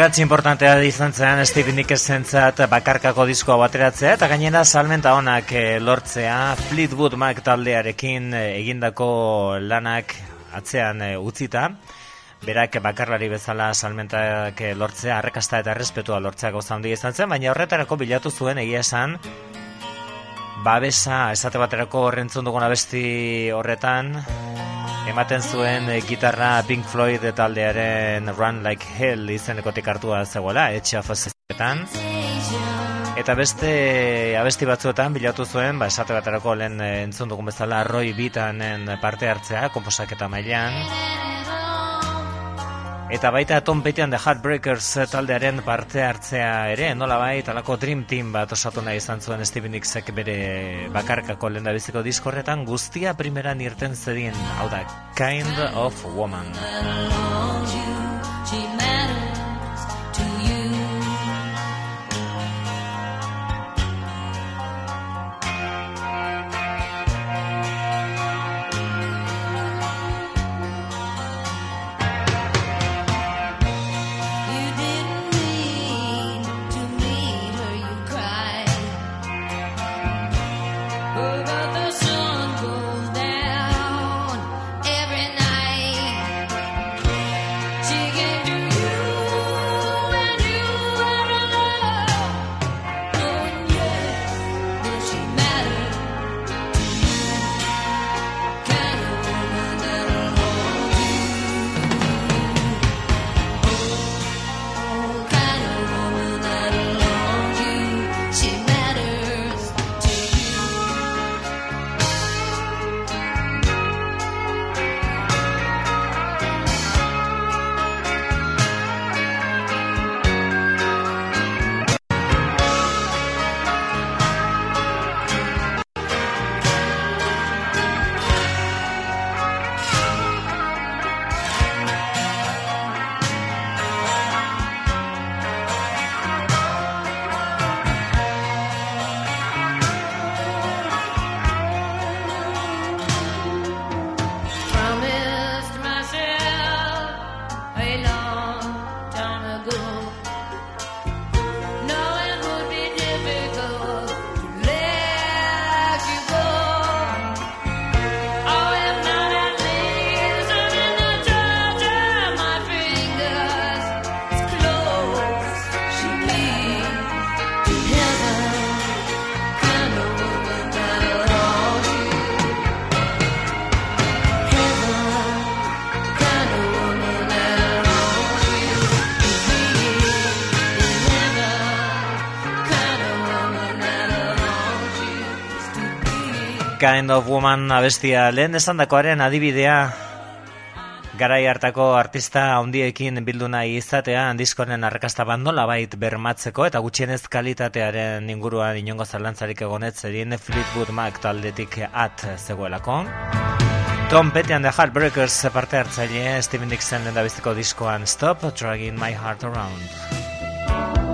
[SPEAKER 2] Urratzi importantea izan zen Steve Nickersentzat bakarkako diskoa bateratzea eta gainera salmenta honak eh, lortzea Fleetwood Mac taldearekin eh, egindako lanak atzean eh, utzita. Berak bakarlari bezala salmentak lortzea arrakasta eta errespetua lortzea gauza handia izan zen baina horretarako bilatu zuen egia esan babesa esate baterako horrentzun dugun abesti horretan ematen zuen eh, gitarra Pink Floyd taldearen Run Like Hell izenekotik hartua zegoela, etxe afazetan. Eta beste abesti batzuetan bilatu zuen, ba, esate baterako lehen eh, entzun dugun bezala Roy Bitanen parte hartzea, komposaketa mailan. Eta baita Tom Petty The Heartbreakers taldearen parte hartzea ere, nola bai, talako Dream Team bat osatu nahi izan zuen Steven Nicksek bere bakarkako lehen biziko diskorretan guztia primeran irten zedin, hau da, Kind of Woman.
[SPEAKER 6] Kind of Woman
[SPEAKER 2] abestia lehen esandakoaren adibidea garai hartako artista handiekin bildu nahi izatea diskonen arrakasta bandola bait bermatzeko eta gutxienez kalitatearen inguruan inongo zalantzarik egonet zedin Fleetwood Mac taldetik at zegoelako. And the Heartbreakers parte hartzaile Steven Dixon lehen biziko diskoan Stop Dragging My Heart Around.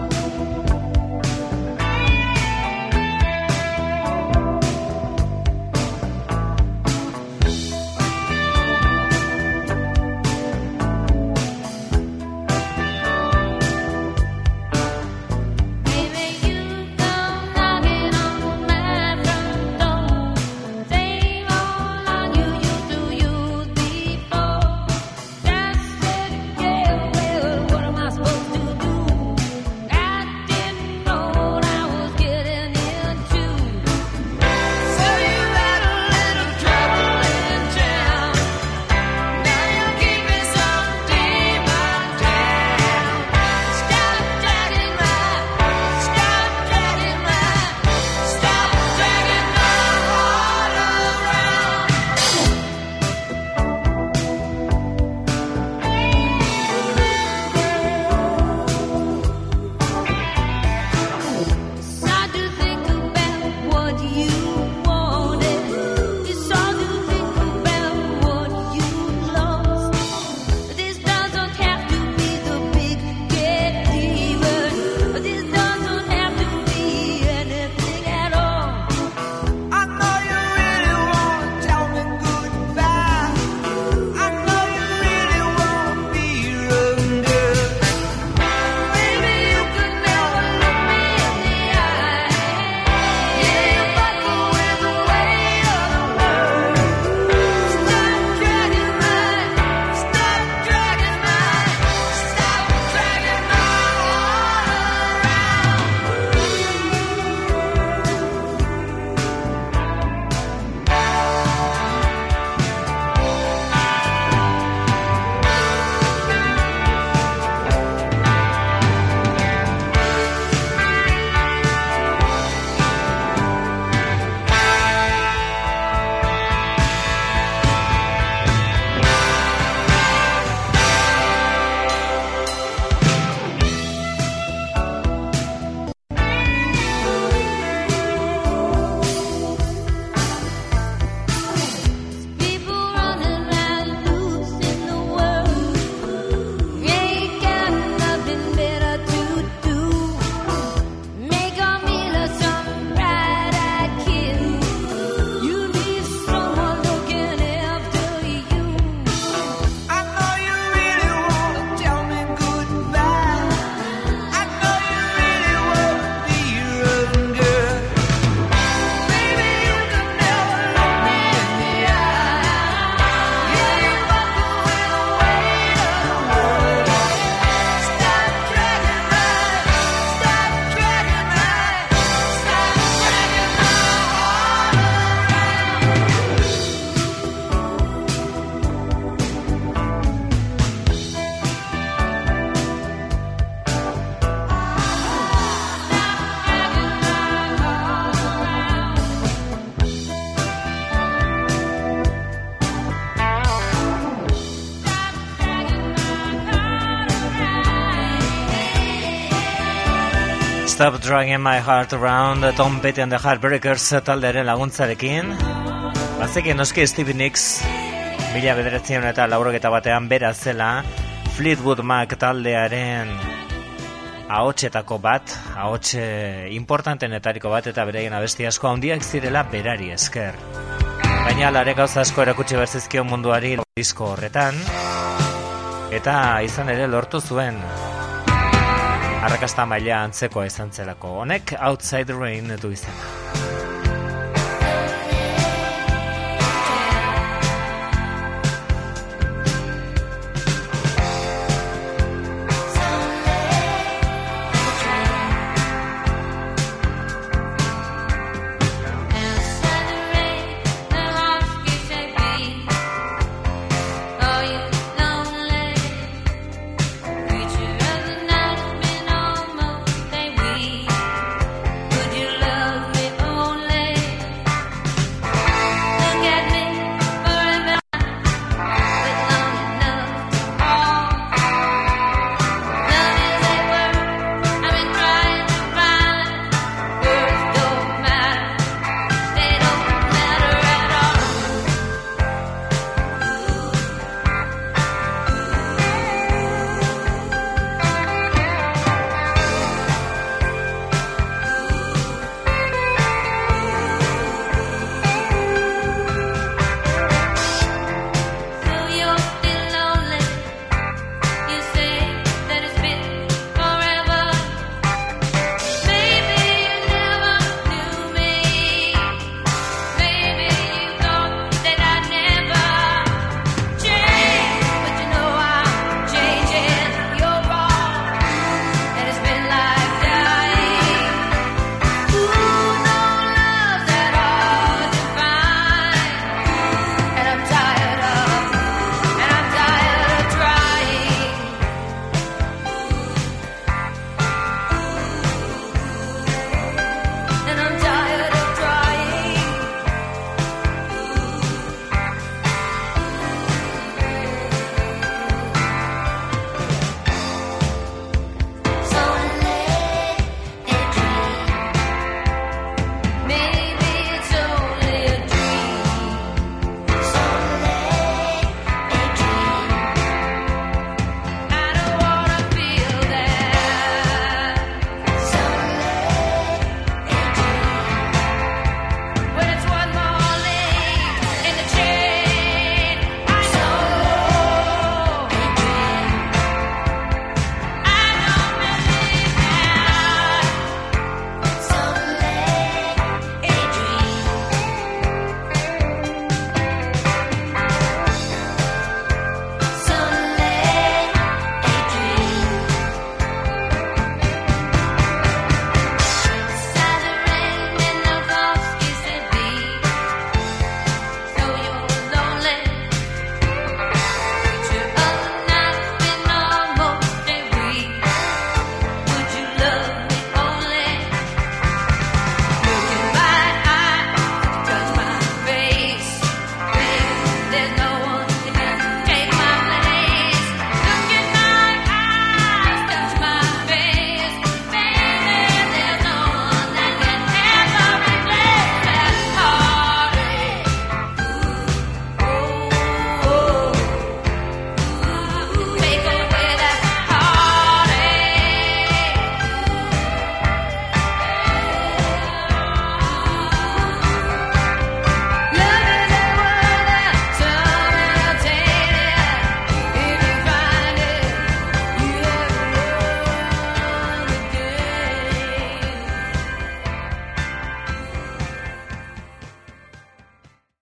[SPEAKER 2] Stop Dragging My Heart Around Tom Petty and the Heartbreakers taldearen laguntzarekin Bazekin noski Stevie Nicks Mila bederatzion eta laurogeta batean bera zela Fleetwood Mac taldearen ahotsetako bat, ahots eh, importantenetariko bat eta beraien abesti asko handiak zirela berari esker. Baina alare gauza asko erakutsi berzizkio munduari disko horretan, eta izan ere lortu zuen arrakasta maila antzekoa izan zelako. Honek Outside Rain du izena.